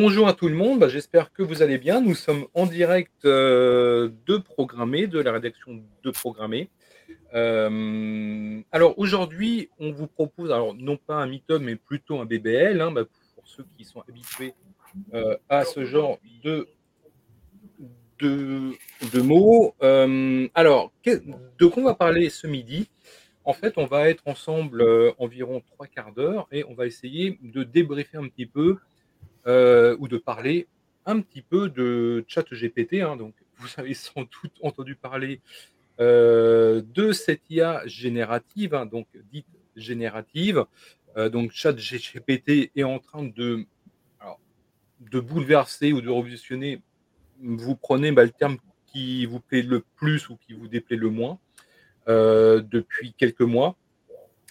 bonjour à tout le monde, bah, j'espère que vous allez bien. Nous sommes en direct euh, de Programmer, de la rédaction de Programmer. Euh, alors aujourd'hui, on vous propose, non pas un meet-up, mais plutôt un BBL, hein, bah, pour ceux qui sont habitués euh, à ce genre de, de, de mots. alors, de quoi on va parler ce midi? En fait, on va être ensemble environ trois quarts d'heure et on va essayer de débriefer un petit peu euh, ou de parler un petit peu de ChatGPT. Hein, donc, vous avez sans doute entendu parler euh, de cette IA générative, hein, donc dite générative. Euh, donc, ChatGPT est en train de, de bouleverser ou de révolutionner. Vous prenez bah, le terme qui vous plaît le plus ou qui vous déplaît le moins depuis quelques mois.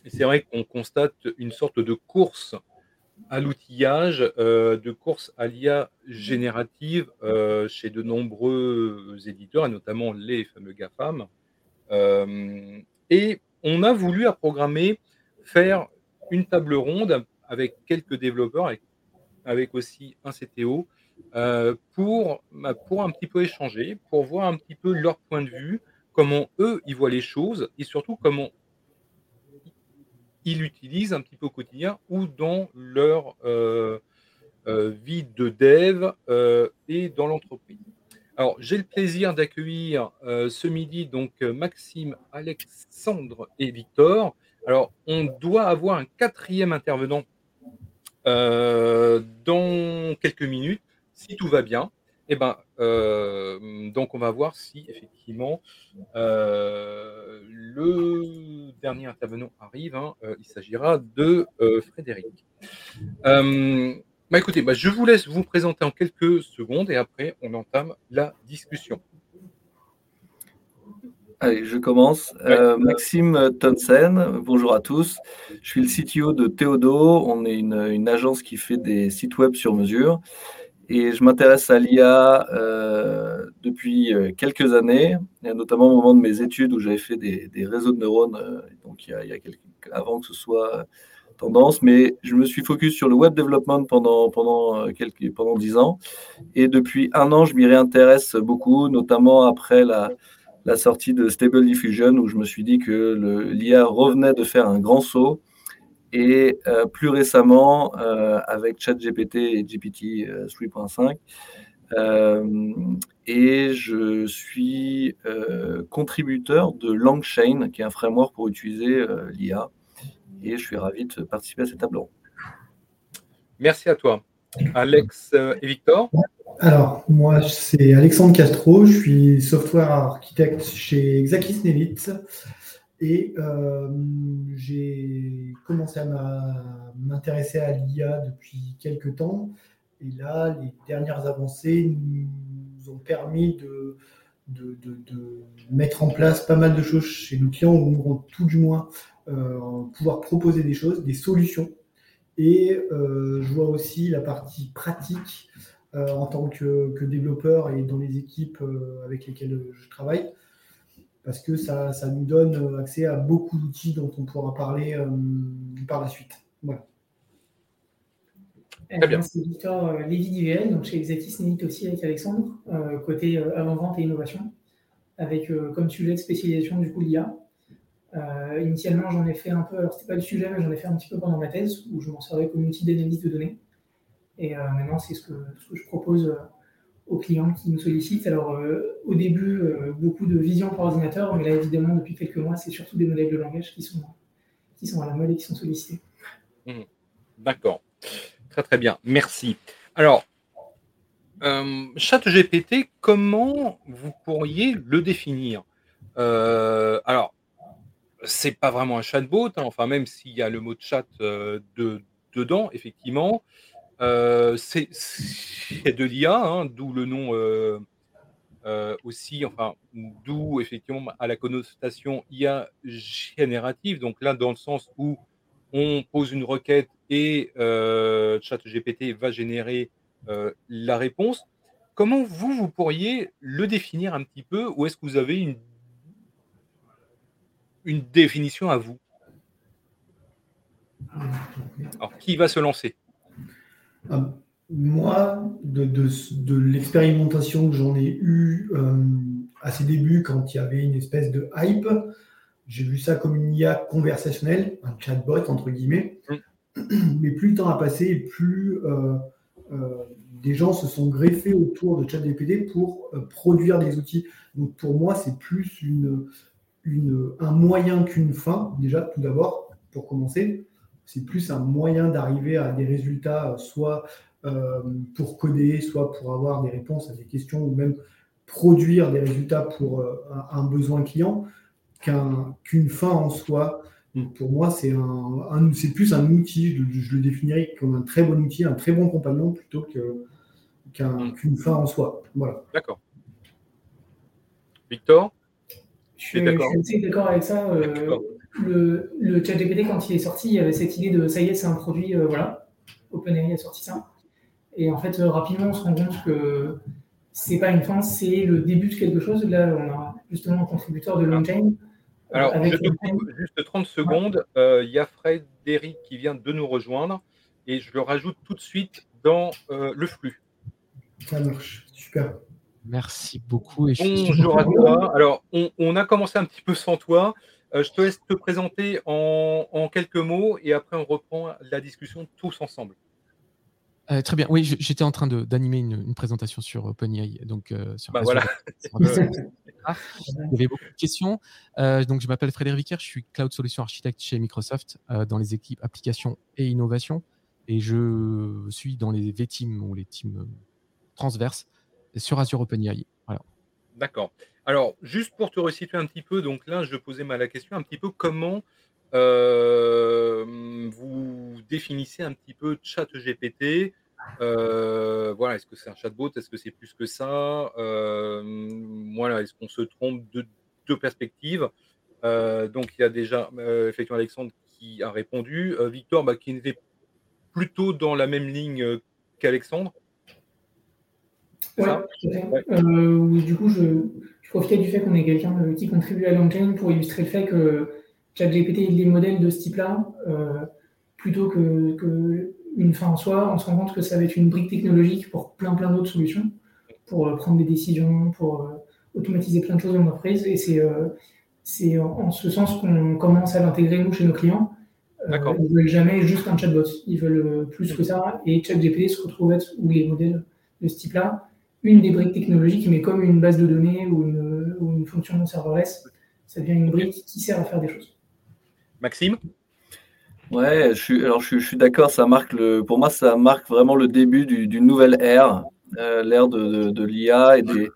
C'est vrai qu'on constate une sorte de course à l'outillage euh, de course à l'IA générative euh, chez de nombreux éditeurs, et notamment les fameux GAFAM. Euh, et on a voulu à programmer faire une table ronde avec quelques développeurs, avec, avec aussi un CTO, pour, bah, pour un petit peu échanger, pour voir un petit peu leur point de vue, comment eux, ils voient les choses, et surtout comment ils l'utilisent un petit peu au quotidien ou dans leur euh, euh, vie de dev euh, et dans l'entreprise. Alors, j'ai le plaisir d'accueillir ce midi donc Maxime, Alexandre et Victor. Alors, on doit avoir un quatrième intervenant dans quelques minutes, si tout va bien. Eh ben, donc on va voir si effectivement le dernier intervenant arrive. Hein. Euh, il s'agira de Frédéric. Bah, écoutez, bah, je vous laisse vous présenter en quelques secondes et après on entame la discussion. Allez, je commence. Maxime Tonsen, bonjour à tous. Je suis le CTO de Théodo. On est une, une agence qui fait des sites web sur mesure. Et je m'intéresse à l'IA euh, depuis euh, quelques années, notamment au moment de mes études où j'avais fait des, réseaux de neurones, euh, donc il y a, il y avant que ce soit tendance, mais je me suis focus sur le web development pendant, pendant, quelques, pendant 10 ans. Et depuis un an, je m'y réintéresse beaucoup, notamment après la sortie de Stable Diffusion, où je me suis dit que l'IA revenait de faire un grand saut et euh, plus récemment euh, avec ChatGPT et GPT 3.5. Euh, et je suis contributeur de LangChain, qui est un framework pour utiliser l'IA. Et je suis ravi de participer à cette table ronde. Merci à toi. Alex et Victor Alors, moi, c'est Alexandre Castro. Je suis software architecte chez Exakis Nevitz. Et euh, j'ai commencé à m'intéresser à l'IA depuis quelques temps. Et là, les dernières avancées nous ont permis de, mettre en place pas mal de choses chez nos clients, ou tout du moins euh, pouvoir proposer des choses, des solutions. Et euh, je vois aussi la partie pratique en tant que, développeur et dans les équipes avec lesquelles je travaille parce que ça, nous donne euh, accès à beaucoup d'outils dont on pourra parler euh, par la suite. Voilà. C'est Victor euh, Lévy d'IVL, donc chez Exatis aussi avec Alexandre, côté avant-vente et innovation, avec comme sujet de spécialisation du coup l'IA. initialement, j'en ai fait un peu, alors c'était pas le sujet, mais j'en ai fait un petit peu pendant ma thèse, où je m'en servais comme outil d'analyse de données. Et maintenant, c'est ce que, ce que, je propose aux clients qui nous sollicitent. Alors, euh, au début, euh, beaucoup de vision par ordinateur, mais là, évidemment, depuis quelques mois, c'est surtout des modèles de langage qui sont, qui sont à la mode et qui sont sollicités. Mmh. D'accord. Très, très bien. Merci. Alors, euh, ChatGPT, comment vous pourriez le définir? Euh, Alors, c'est pas vraiment un chatbot, hein, enfin, même s'il y a le mot chat de, dedans, effectivement. Euh, c'est de l'IA, hein, d'où le nom euh, euh, aussi, enfin, d'où effectivement à la connotation IA générative. Donc là, dans le sens où on pose une requête et ChatGPT va générer la réponse. Comment vous, vous pourriez le définir un petit peu ou est-ce que vous avez une, une définition à vous? Alors, qui va se lancer? Ah, moi, de, de, l'expérimentation que j'en ai eue euh, à ses débuts, quand il y avait une espèce de hype, j'ai vu ça comme une IA conversationnelle, un chatbot entre guillemets. Mm. Mais plus le temps a passé, plus euh, euh, des gens se sont greffés autour de ChatGPT pour produire des outils. Donc pour moi, c'est plus une, une, un moyen qu'une fin, déjà tout d'abord, pour commencer. C'est plus un moyen d'arriver à des résultats, soit euh, pour coder, soit pour avoir des réponses à des questions ou même produire des résultats pour euh, un, besoin client qu'une fin en soi. pour moi, c'est un, c'est plus un outil, je, le définirais comme un très bon outil, un très bon compagnon plutôt mm. qu'une fin en soi. Voilà. D'accord. Victor? Je suis d'accord? avec ça. Euh, le, le chat GPT, quand il est sorti, il y avait cette idée de ça y est, c'est un produit, voilà. OpenAI a sorti ça. Et en fait, euh, rapidement, on se rend compte que c'est pas une fin, c'est le début de quelque chose. Là, on a justement un contributeur de Longchain. Alors, juste 30 secondes. Euh, il y a Frédéric qui vient de nous rejoindre et je le rajoute tout de suite dans euh, le flux. Ça marche, super. Merci beaucoup. Et Bonjour à toi. Alors, on, a commencé un petit peu sans toi. Je te laisse te présenter en, en, quelques mots et après on reprend la discussion tous ensemble. Euh, très bien. Oui, j'étais en train d'animer une, une, présentation sur OpenAI. Donc, euh, sur bah voilà. Il y avait beaucoup de questions. Euh, donc, je m'appelle Frédéric Vicker, je suis Cloud Solution Architect chez Microsoft dans les équipes applications et innovation. Et je suis dans les V-Teams ou les teams transverses sur Azure OpenAI. Voilà. D'accord. Alors, juste pour te resituer un petit peu, donc là, je posais mal la question un petit peu comment vous définissez un petit peu chat GPT. Euh, voilà, est-ce que c'est un chatbot Est-ce que c'est plus que ça Voilà, est-ce qu'on se trompe de deux perspectives Donc, il y a déjà effectivement Alexandre qui a répondu. Victor, bah, qui était plutôt dans la même ligne qu'Alexandre. Oui, du coup, je, je profitais du fait qu'on ait quelqu'un qui contribue à l'engine pour illustrer le fait que ChatGPT des modèles de ce type-là, euh, plutôt que, que, une fin en soi, on se rend compte que ça va être une brique technologique pour plein plein d'autres solutions, pour euh, prendre des décisions, pour euh, automatiser plein de choses dans l'entreprise. Et c'est c'est en, ce sens qu'on commence à l'intégrer nous chez nos clients. ils ne veulent jamais juste un chatbot, ils veulent plus que ça. Et ChatGPT se retrouve être, ou les modèles de ce type-là, une des briques technologiques, mais comme une base de données ou une, ou une fonction serverless, ça devient une brique qui sert à faire des choses. Maxime? Ouais, je suis, alors je, suis d'accord, ça marque le, pour moi, ça marque vraiment le début d'une nouvelle ère, euh, l'ère de, l'IA et des,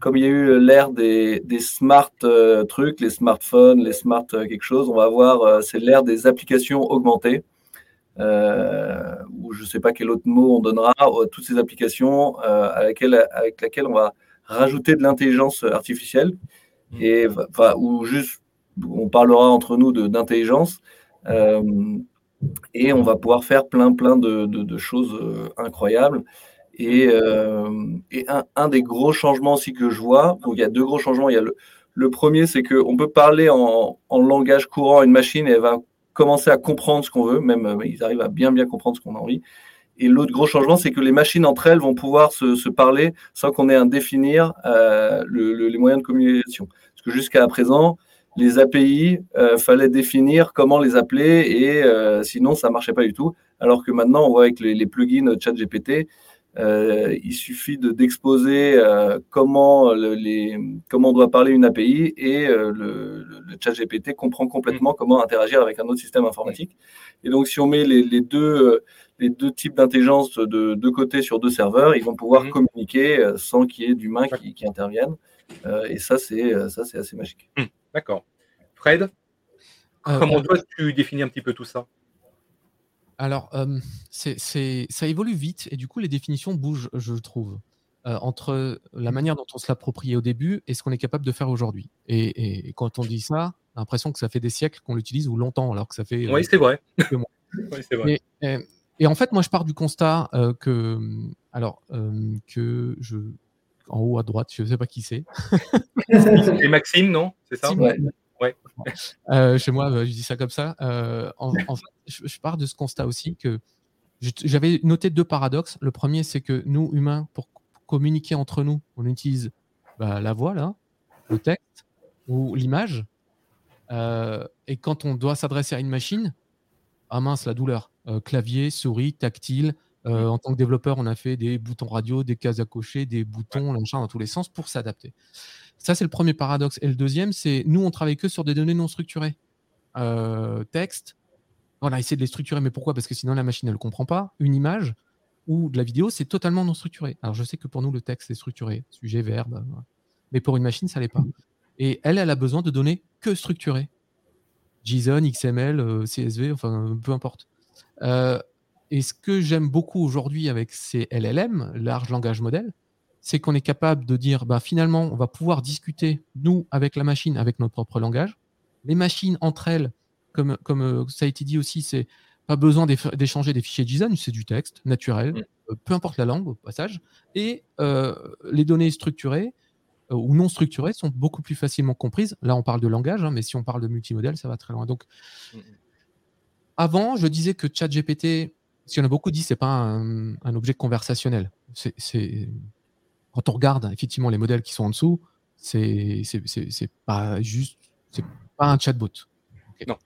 comme il y a eu l'ère des, smart euh, trucs, les smartphones, les smart euh, quelque chose, on va avoir, c'est l'ère des applications augmentées, ou je ne sais pas quel autre mot on donnera à toutes ces applications avec laquelle on va rajouter de l'intelligence artificielle, et, ou juste on parlera entre nous d'intelligence euh, et on va pouvoir faire plein plein de, choses euh, incroyables. Et, euh, un, des gros changements aussi que je vois, il y a deux gros changements. Il y a le, premier, c'est qu'on peut parler en, langage courant à une machine et elle va commencer à comprendre ce qu'on veut, même ils arrivent à bien bien comprendre ce qu'on a envie. Et l'autre gros changement, c'est que les machines entre elles vont pouvoir se, parler sans qu'on ait à définir les moyens de communication. Parce que jusqu'à présent, les API, euh, fallait définir comment les appeler et euh, sinon ça marchait pas du tout. Alors que maintenant, on voit avec les, plugins ChatGPT, euh, il suffit d'exposer comment, les, comment on doit parler une API et le, le, ChatGPT comprend complètement mm. comment interagir avec un autre système informatique. Et donc, si on met les, deux, les deux types d'intelligence de deux côtés sur deux serveurs, ils vont pouvoir mm. communiquer sans qu'il y ait d'humains qui, qui, interviennent. et ça, c'est assez magique. Mm. D'accord. Fred, euh, comment toi tu définis un petit peu tout ça? Alors, euh, ça évolue vite et du coup les définitions bougent, je trouve, euh, entre la manière dont on se l'appropriait au début et ce qu'on est capable de faire aujourd'hui. Et, quand on dit ça, on a l'impression que ça fait des siècles qu'on l'utilise ou longtemps, alors que ça fait. Oui, c'est vrai. vrai. Et, en fait, moi, je pars du constat que, alors, que je, en haut à droite, je ne sais pas qui c'est. c'est Maxime, non? C'est ça? Ouais. Euh, chez moi, bah, je dis ça comme ça. Euh, en, fait, je, pars de ce constat aussi que J'avais noté deux paradoxes. Le premier, c'est que nous, humains, pour communiquer entre nous, on utilise bah, la voix, là, le texte ou l'image. Euh, et quand on doit s'adresser à une machine, ah mince, la douleur. Clavier, souris, tactile. Euh, en tant que développeur, on a fait des boutons radio, des cases à cocher, des boutons, machin, dans tous les sens pour s'adapter. Ça, c'est le premier paradoxe. Et le deuxième, c'est nous, on travaille que sur des données non structurées. texte, on a essayé de les structurer, mais pourquoi? Parce que sinon, la machine, elle ne comprend pas. Une image ou de la vidéo, c'est totalement non structuré. Alors, je sais que pour nous, le texte est structuré, sujet, verbe, mais pour une machine, ça ne l'est pas. Et elle, elle a besoin de données que structurées. JSON, XML, euh, CSV, enfin, peu importe. Euh, et ce que j'aime beaucoup aujourd'hui avec ces LLM, large langage modèle, c'est qu'on est capable de dire, bah, finalement, on va pouvoir discuter, nous, avec la machine, avec notre propre langage. Les machines, entre elles, comme, comme euh, ça a été dit aussi, c'est pas besoin d'échanger des fichiers JSON, c'est du texte naturel, mm. peu importe la langue au passage. Et les données structurées, euh, ou non structurées sont beaucoup plus facilement comprises. Là, on parle de langage, hein, mais si on parle de multimodèle, ça va très loin. Donc, mm, avant, je disais que ChatGPT, si on a beaucoup dit, c'est pas un, objet conversationnel. C'est quand on regarde effectivement les modèles qui sont en dessous, c'est c'est pas juste, c'est pas un chatbot. Non,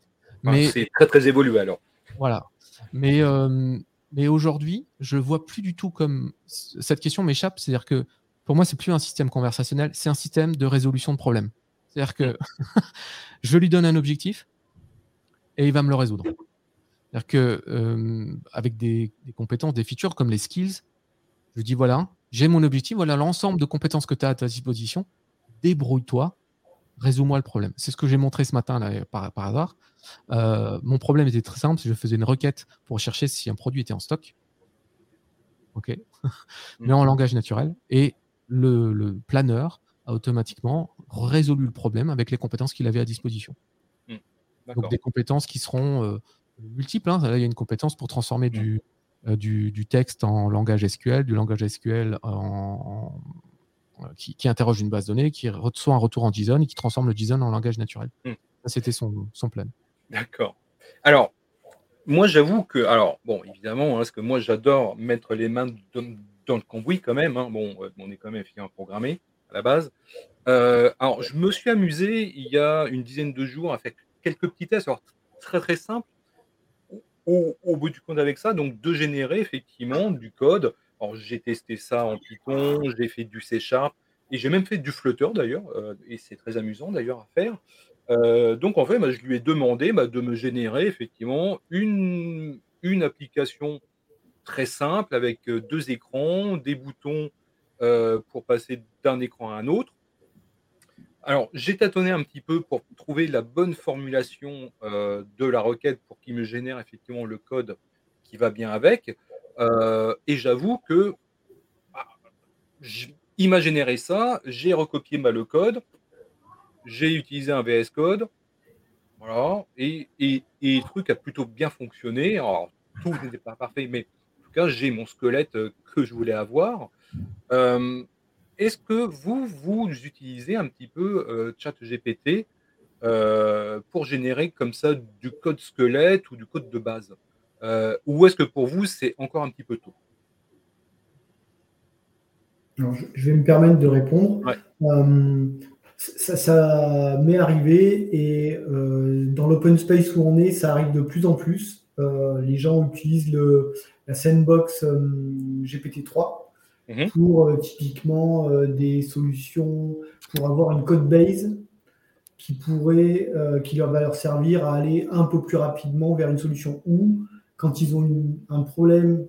mais c'est très très évolué alors. Voilà. Mais euh, mais aujourd'hui, je vois plus du tout comme cette question m'échappe. C'est-à-dire que pour moi, c'est plus un système conversationnel, c'est un système de résolution de problèmes. C'est-à-dire que je lui donne un objectif et il va me le résoudre. C'est-à-dire que euh, avec des, compétences, des features comme les skills, je dis voilà, j'ai mon objectif, voilà l'ensemble de compétences que tu as à ta disposition, débrouille-toi, résous-moi le problème. C'est ce que j'ai montré ce matin là, par, hasard. Euh, mon problème était très simple, je faisais une requête pour chercher si un produit était en stock. OK. Mais en langage naturel. Et le, planeur a automatiquement résolu le problème avec les compétences qu'il avait à disposition. Hmm. Donc des compétences qui seront euh, multiples. Hein. il y a une compétence pour transformer hmm. euh, du, du, texte en langage SQL, du langage SQL en, qui, interroge une base de données, qui reçoit un retour en JSON et qui transforme le JSON en langage naturel. Hmm. C'était son, son plan. D'accord. Alors, moi, j'avoue que, alors, bon, évidemment, hein, parce que moi, j'adore mettre les mains dans le cambouis quand même. Hein. Bon, on est quand même à programmé à la base. Euh, alors, je me suis amusé il y a une dizaine de jours à faire quelques petits tests, alors, très très simples. Au, bout du compte avec ça, donc de générer effectivement du code. Alors, j'ai testé ça en Python, j'ai fait du C Sharp et j'ai même fait du Flutter d'ailleurs, euh, et c'est très amusant d'ailleurs à faire. Euh, donc en fait, bah, je lui ai demandé bah, de me générer effectivement une, application très simple avec euh, deux écrans, des boutons pour passer d'un écran à un autre. Alors, j'ai tâtonné un petit peu pour trouver la bonne formulation euh, de la requête pour qu'il me génère effectivement le code qui va bien avec. et j'avoue que bah, il m'a généré ça, j'ai recopié le code, j'ai utilisé un VS Code, voilà, et, et, et, le truc a plutôt bien fonctionné. Alors, tout n'était pas parfait, mais cas, j'ai mon squelette euh, que je voulais avoir. Euh, est-ce que vous, vous utilisez un petit peu euh, ChatGPT pour générer comme ça du code squelette ou du code de base? Ou est-ce que pour vous, c'est encore un petit peu tôt? Je vais me permettre de répondre. ça, m'est arrivé et dans l'open space où on est, ça arrive de plus en plus. les gens utilisent le, la sandbox euh, GPT-3 mhm. pour euh, typiquement euh, des solutions pour avoir une code base qui pourrait, qui leur va leur servir à aller un peu plus rapidement vers une solution ou quand ils ont un problème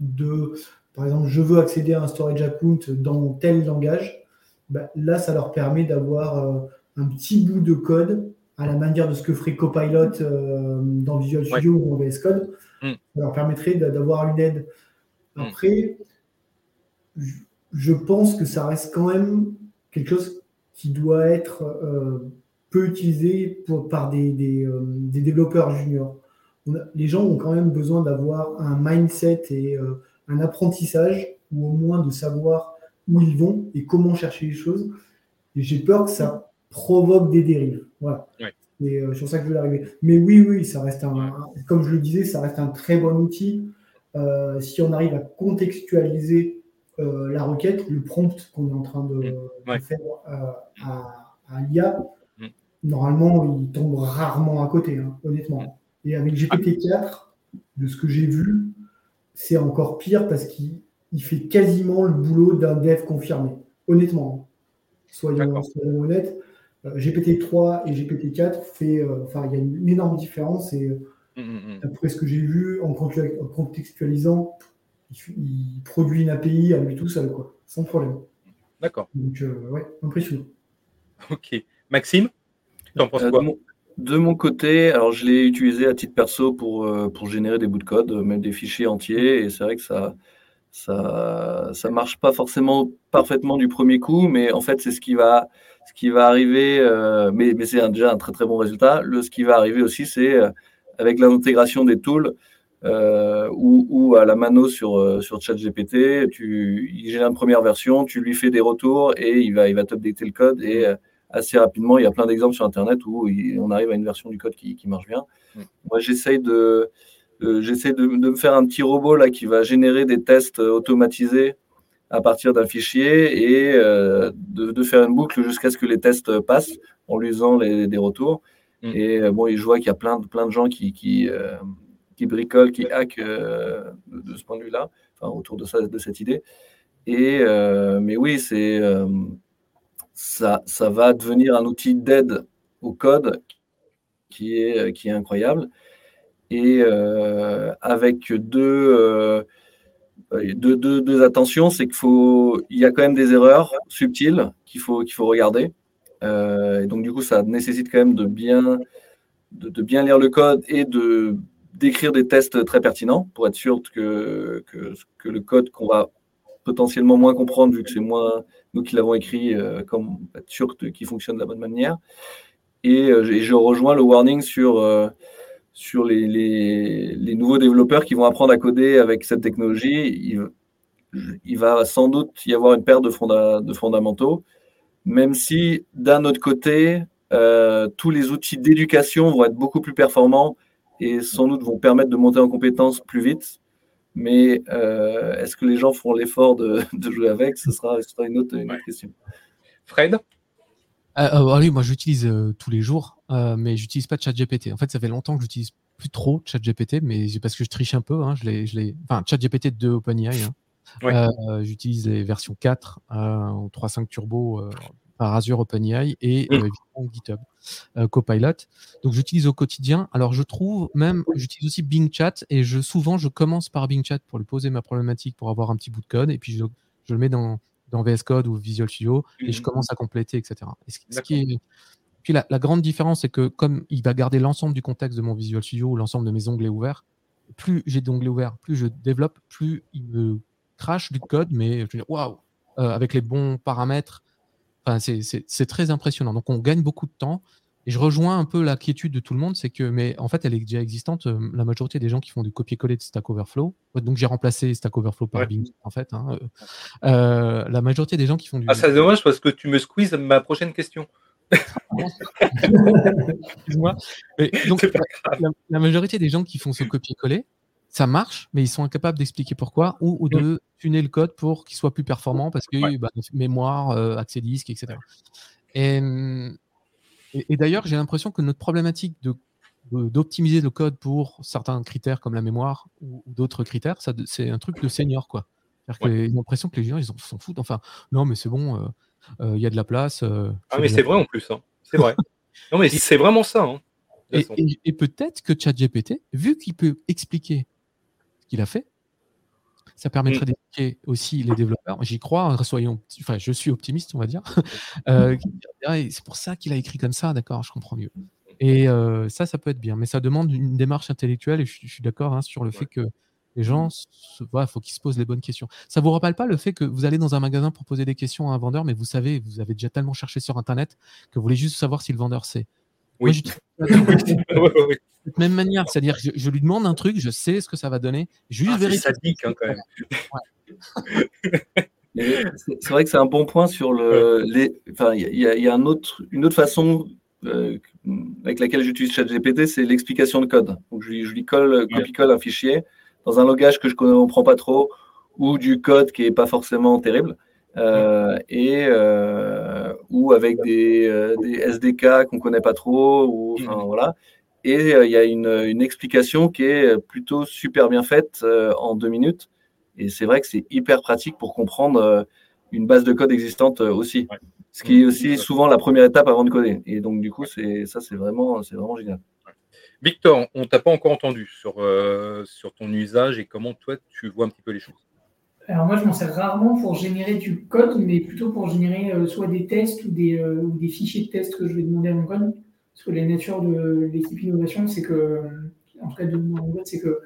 de, par exemple, je veux accéder à un storage account dans tel langage, bah, là, ça leur permet d'avoir un petit bout de code à la manière de ce que ferait Copilot dans Visual Studio ou dans VS Code, Mm. Ça leur permettrait d'avoir une aide. Mm. Je pense que ça reste quand même quelque chose qui doit être euh, peu utilisé par des, euh, développeurs juniors. les gens ont quand même besoin d'avoir un mindset et euh, un apprentissage, ou au moins de savoir où ils vont et comment chercher les choses. Et j'ai peur que ça provoque des dérives. Voilà. Et euh, sur ça que je veux arriver. Mais oui, oui, ça reste un, comme je le disais, ça reste un très bon outil. si on arrive à contextualiser la requête, le prompt qu'on est en train de, mmh. faire à, à l'IA, mmh. normalement, il tombe rarement à côté, hein, honnêtement. Et avec GPT-4, de ce que j'ai vu, c'est encore pire parce qu'il fait quasiment le boulot d'un dev confirmé. Honnêtement, soyons, honnêtes. Euh, GPT-3 et GPT-4 fait, euh, enfin, il y a une, énorme différence et euh, mmh, mmh, mmh. après ce que j'ai vu en, contextualisant, il, produit une API à lui tout seul, quoi, sans problème. D'accord. Donc, ouais, impressionnant. Ok. Maxime, tu en penses quoi de mon côté, alors je l'ai utilisé à titre perso pour, euh, pour générer des bouts de code, même des fichiers entiers, et c'est vrai que ça, ça, ça marche pas forcément parfaitement du premier coup, mais en fait c'est ce qui va, ce qui va arriver, euh, mais, mais c'est déjà un très très bon résultat. Le, ce qui va arriver aussi, c'est euh, avec l'intégration des tools ou, ou, à la mano sur, sur ChatGPT, tu, il génère une première version, tu lui fais des retours et il va, il va t'updater le code et assez rapidement. Il y a plein d'exemples sur Internet où on arrive à une version du code qui, marche bien. Mm. Moi, j'essaye de, euh, j'essaie de, me faire un petit robot là qui va générer des tests automatisés à partir d'un fichier et euh, de, faire une boucle jusqu'à ce que les tests passent en lui faisant des retours. Mm. Et euh, bon, je vois qu'il y a plein de, plein de gens qui, qui, qui bricolent, qui hackent de, ce point de vue-là, enfin, autour de, ça, de cette idée. Et, mais oui, c'est ça, ça va devenir un outil d'aide au code qui est, qui est incroyable. Et euh, avec deux, euh, deux, deux, attentions, c'est qu'il faut, il y a quand même des erreurs subtiles qu'il faut, qu'il faut regarder. Euh, et donc du coup, ça nécessite quand même de bien, de, bien lire le code et de d'écrire des tests très pertinents pour être sûr que, que, le code qu'on va potentiellement moins comprendre vu que c'est moins nous qui l'avons écrit, euh, comme être sûr qu'il fonctionne de la bonne manière. Et, euh, je rejoins le warning sur, euh, sur les, les, nouveaux développeurs qui vont apprendre à coder avec cette technologie. Il, il va sans doute y avoir une perte de, de fondamentaux, même si d'un autre côté, tous les outils d'éducation vont être beaucoup plus performants et sans doute vont permettre de monter en compétences plus vite mais euh, est-ce que les gens feront l'effort de, jouer avec? Ce sera, une, autre, question. Fred? Euh, euh, oui, moi j'utilise tous les jours, mais j'utilise pas ChatGPT. En fait, ça fait longtemps que j'utilise plus trop ChatGPT, mais parce que je triche un peu. Hein, je l'ai, je l'ai... Enfin, ChatGPT de OpenAI. Hein. j'utilise les versions 4 en 3.5 Turbo par Azure OpenAI et mmh. GitHub Copilot. Donc j'utilise au quotidien. Alors je trouve même, j'utilise aussi Bing Chat et je, souvent je commence par Bing Chat pour lui poser ma problématique pour avoir un petit bout de code et puis je, le mets dans, dans VS Code ou Visual Studio et je mmh. commence à compléter, etc. ce, qui est... Puis la, grande différence, c'est que comme il va garder l'ensemble du contexte de mon Visual Studio ou l'ensemble de mes onglets ouverts, plus j'ai d'onglets ouverts, plus je développe, plus il me crache du code, mais je veux waouh, avec les bons paramètres, c'est très impressionnant. Donc, on gagne beaucoup de temps. Et je rejoins un peu la quiétude de tout le monde, c'est que, mais en fait, elle est déjà existante. Euh, la majorité des gens qui font du copier-coller de Stack Overflow, donc j'ai remplacé Stack Overflow par Bing, en fait. Hein, euh, euh, la majorité des gens qui font du. Ah, c'est dommage parce que tu me squeezes ma prochaine question. Excuse-moi. Donc, la, majorité des gens qui font ce copier-coller, ça marche, mais ils sont incapables d'expliquer pourquoi ou, de mmh. tuner le code pour qu'il soit plus performant parce que bah, mémoire, euh, accès disque, etc. Mmh, et, et, d'ailleurs, j'ai l'impression que notre problématique de d'optimiser le code pour certains critères comme la mémoire ou, d'autres critères, c'est un truc de senior quoi. J'ai l'impression que les gens ils s'en foutent. Enfin, non, mais c'est bon, euh, euh, il y a de la place. ah, mais c'est vrai en plus. Hein. C'est vrai. non, mais c'est vraiment ça. Hein, et, et peut-être que ChatGPT, vu qu'il peut expliquer qu'il a fait. Ça permettrait mmh. d'éduquer aussi les développeurs. J'y crois, hein, soyons, enfin, je suis optimiste, on va dire. Euh, c'est pour ça qu'il a écrit comme ça, d'accord, je comprends mieux. Et euh, ça, ça peut être bien, mais ça demande une démarche intellectuelle. Et je, suis d'accord hein, sur le fait que les gens, il faut qu'ils se posent les bonnes questions. Ça vous rappelle pas le fait que vous allez dans un magasin pour poser des questions à un vendeur, mais vous savez, vous avez déjà tellement cherché sur Internet que vous voulez juste savoir si le vendeur sait. Oui. de même manière, c'est-à-dire que je, lui demande un truc, je sais ce que ça va donner, juste ah, C'est sadique hein, quand même. c'est vrai que c'est un bon point sur le. Enfin, il y, a un autre, une autre façon euh, avec laquelle j'utilise ChatGPT, c'est l'explication de code. Donc je, lui colle, copie-colle un fichier dans un langage que je ne comprends pas trop ou du code qui n'est pas forcément terrible. Euh, et euh, ou avec des, euh, des SDK qu'on connaît pas trop ou enfin mhm. voilà. Et il y a une, une, explication qui est plutôt super bien faite en deux minutes. Et c'est vrai que c'est hyper pratique pour comprendre une base de code existante aussi. Ce qui est aussi souvent la première étape avant de coder. Et donc du coup c'est ça c'est vraiment c'est vraiment génial. Victor on t'a pas encore entendu sur sur ton usage et comment toi tu vois un petit peu les choses? Alors moi, je m'en sers rarement pour générer du code, mais plutôt pour générer euh, soit des tests ou des, euh, ou des, fichiers de tests que je vais demander à mon code. Parce que la nature de l'équipe innovation, c'est que, en tout cas de mon code, c'est que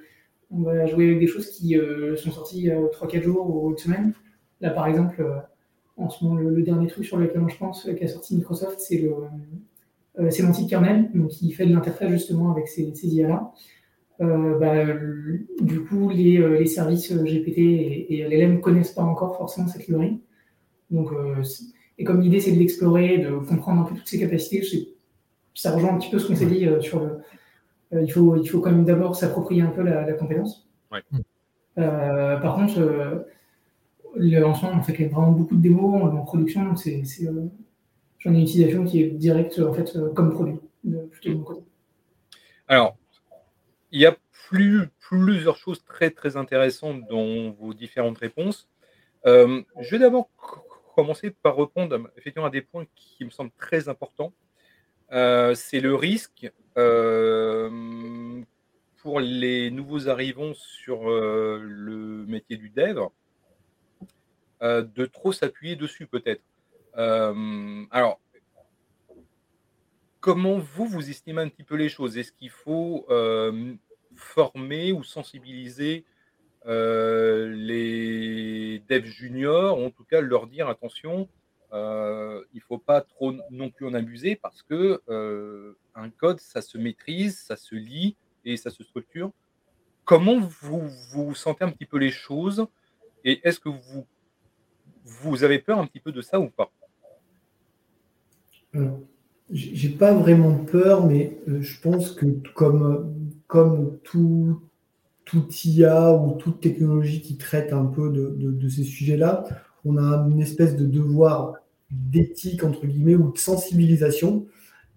on va jouer avec des choses qui euh, sont sorties il y a 3-4 jours ou une semaine. Là, par exemple, en ce moment, le, dernier truc sur lequel je pense qu'a sorti Microsoft, c'est le Semantic Kernel, donc qui fait de l'interface justement avec ces, ces IA-là. Euh, bah, du coup, les, euh, les services euh, GPT et, et LLM ne connaissent pas encore forcément cette librairie. Donc, et comme l'idée c'est de l'explorer, de comprendre un peu toutes ses capacités, ça rejoint un petit peu ce qu'on s'est dit sur le. il, faut, il faut quand même d'abord s'approprier un peu la, compétence. par contre, en ce moment, on fait vraiment beaucoup de démos en production, donc c'est, j'en ai une utilisation qui est directe en fait comme produit, plutôt de mon côté. Alors, il y a plus, plusieurs choses très très intéressantes dans vos différentes réponses. Euh, je vais d'abord commencer par répondre effectivement à des points qui me semblent très importants. Euh, c'est le risque euh, pour les nouveaux arrivants sur le métier du dev de trop s'appuyer dessus peut-être. alors, comment vous, vous estimez un petit peu les choses? Est-ce qu'il faut former ou sensibiliser euh, les devs juniors, en tout cas leur dire attention, euh, il ne faut pas trop non plus en abuser parce que euh, un code, ça se maîtrise, ça se lit et ça se structure. Comment vous, vous sentez un petit peu les choses et est-ce que vous, vous avez peur un petit peu de ça ou pas? J'ai pas vraiment peur, mais je pense que comme comme tout, tout IA ou toute technologie qui traite un peu de, ces sujets-là, on a une espèce de devoir d'éthique, entre guillemets, ou de sensibilisation.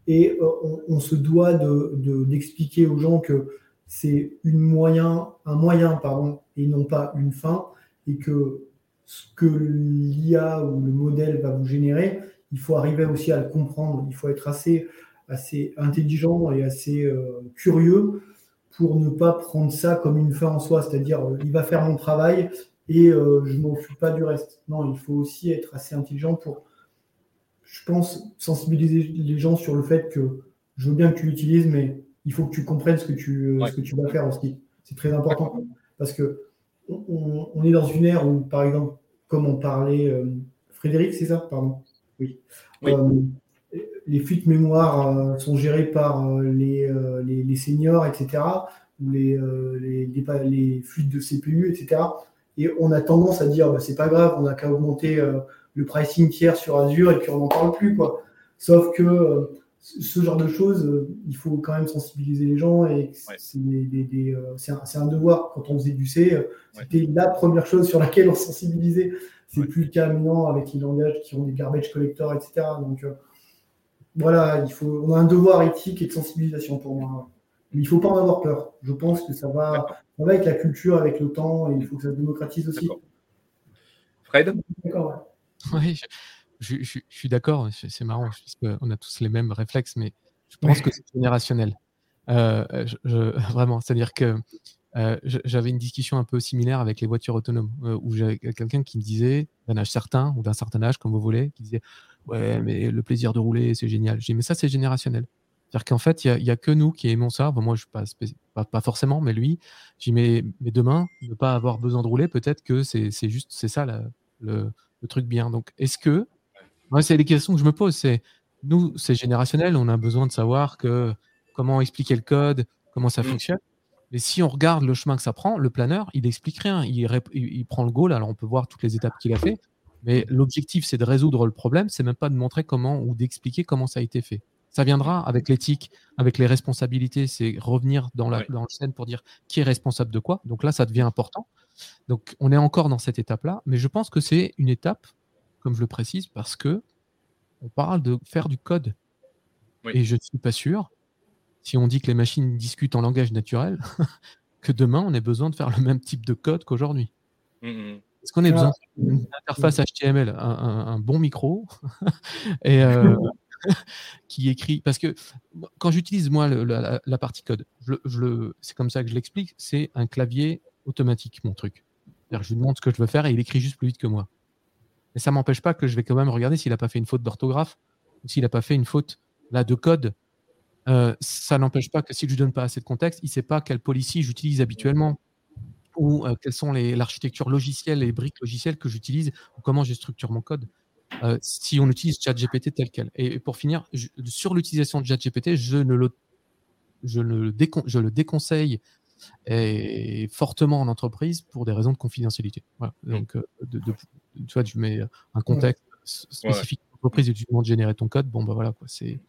Et euh, on, se doit d'expliquer de, aux gens que c'est moyen, un moyen pardon, et non pas une fin, et que ce que l'IA ou le modèle va vous générer, il faut arriver aussi à le comprendre. Il faut être assez, assez intelligent et assez euh, curieux pour ne pas prendre ça comme une fin en soi, c'est-à-dire euh, il va faire mon travail et euh, je ne m'occupe pas du reste. Non, il faut aussi être assez intelligent pour, je pense, sensibiliser les gens sur le fait que je veux bien que tu l'utilises, mais il faut que tu comprennes ce que tu, ce que tu vas faire aussi. C'est très important parce que on, est dans une ère où, par exemple, comme on parlait, Frédéric, c'est ça? Pardon. Oui. oui les fuites mémoire euh, sont gérées par euh, euh, les, les, seniors, etc., ou les, les, fuites de CPU, etc. Et on a tendance à dire, bah, c'est pas grave, on n'a qu'à augmenter le pricing tiers sur Azure et puis on n'en parle plus. Quoi. Sauf que ce genre de choses, il faut quand même sensibiliser les gens et c'est un, devoir. Quand on faisait du C, c'était la première chose sur laquelle on sensibilisait. C'est plus le cas maintenant avec les langages qui ont des garbage collectors, etc. Donc, voilà, il faut, on a un devoir éthique et de sensibilisation pour moi. Mais il ne faut pas en avoir peur. Je pense que ça va, avec la culture, avec le temps, et il faut que ça se démocratise aussi. Fred? D'accord. Oui, je, suis d'accord. C'est marrant, qu'on a tous les mêmes réflexes, mais je pense que c'est générationnel. Euh, vraiment, c'est-à-dire que euh, j'avais une discussion un peu similaire avec les voitures autonomes, euh, où j'avais quelqu'un qui me disait, d'un âge certain, ou d'un certain âge, comme vous voulez, qui disait Ouais, mais le plaisir de rouler, c'est génial. J'ai dit, mais ça, c'est générationnel. C'est-à-dire qu'en fait, il n'y a, que nous qui aimons ça. moi, je ne pas, pas, forcément, mais lui, j'ai dit, mais, mais, demain, ne pas avoir besoin de rouler, peut-être que c'est juste, c'est ça le, truc bien. Donc, est-ce que. Moi, c'est les questions que je me pose. C'est nous, c'est générationnel. On a besoin de savoir que, comment expliquer le code, comment ça mmh. fonctionne. Mais si on regarde le chemin que ça prend, le planeur, il n'explique rien. Il, il, prend le goal. Alors, on peut voir toutes les étapes qu'il a fait. Mais l'objectif, c'est de résoudre le problème, c'est même pas de montrer comment ou d'expliquer comment ça a été fait. Ça viendra avec l'éthique, avec les responsabilités, c'est revenir dans la, dans scène pour dire qui est responsable de quoi. Donc là, ça devient important. Donc on est encore dans cette étape-là, mais je pense que c'est une étape, comme je le précise, parce que on parle de faire du code. Et je ne suis pas sûr, si on dit que les machines discutent en langage naturel, que demain on ait besoin de faire le même type de code qu'aujourd'hui. Mmh, mmh. Est-ce qu'on a besoin d'une interface HTML, un, bon micro et euh, qui écrit? Parce que quand j'utilise moi la, partie code, je, c'est comme ça que je l'explique, c'est un clavier automatique, mon truc. Je lui demande ce que je veux faire et il écrit juste plus vite que moi. Mais ça m'empêche pas que je vais quand même regarder s'il n'a pas fait une faute d'orthographe ou s'il n'a pas fait une faute là, de code. Euh, ça n'empêche pas que si je lui donne pas assez de contexte, il ne sait pas quelle policy j'utilise habituellement ou euh, quelles sont l'architecture logicielle, les briques logicielles que j'utilise, ou comment je structure mon code. Euh, si on utilise ChatGPT tel quel. Et, pour finir, sur l'utilisation de ChatGPT, je, ne le, je, le je le déconseille et fortement en entreprise pour des raisons de confidentialité. Voilà. Mmh. Donc, de, tu vois, tu mets un contexte spécifique ouais. d'entreprise et tu demandes de générer ton code. Bon, bah voilà, quoi. C'est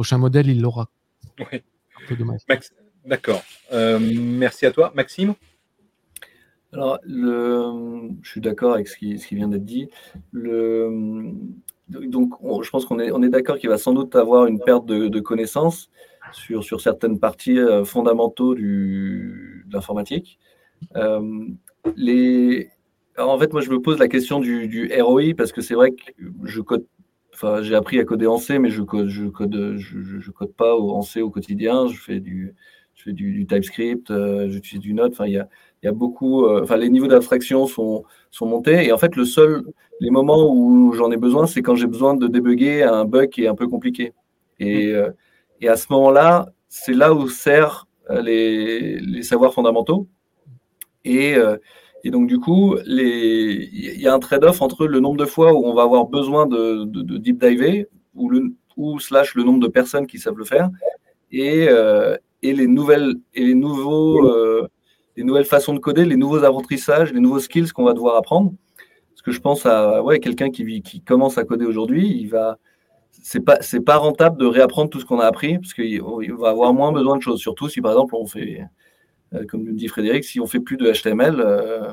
prochain modèle, il l'aura. Ouais. Un peu dommage. D'accord. merci à toi, Maxime? Alors, le, je suis d'accord avec ce qui, ce qui vient d'être dit. Le, donc, je pense qu'on est, on est d'accord qu'il va sans doute avoir une perte de, connaissances sur, sur certaines parties euh, fondamentaux du, de l'informatique. Euh, les, en fait, moi, je me pose la question du, du ROI parce que c'est vrai que je code, enfin, j'ai appris à coder en C, mais je code, je code, je, je code pas en C au quotidien. Je fais du, je fais du, du TypeScript, euh, j'utilise du Node. Enfin, il y a, il y a beaucoup, euh, enfin, les niveaux d'abstraction sont, sont montés. Et en fait, le seul, les moments où j'en ai besoin, c'est quand j'ai besoin de débugger un bug qui est un peu compliqué. Et, mm. euh, et à ce moment-là, c'est là où servent euh, les, les savoirs fondamentaux. Et, et donc, du coup, il y a un trade-off entre le nombre de fois où on va avoir besoin de, de, deep diver ou, le, slash le nombre de personnes qui savent le faire et, et les nouvelles et les nouveaux les nouvelles façons de coder, les nouveaux apprentissages, les nouveaux skills qu'on va devoir apprendre. Parce que je pense à ouais, quelqu'un qui, commence à coder aujourd'hui, il va c'est pas pas rentable de réapprendre tout ce qu'on a appris parce qu'il va avoir moins besoin de choses. Surtout si par exemple on fait, euh, comme me dit Frédéric, si on fait plus de HTML, euh,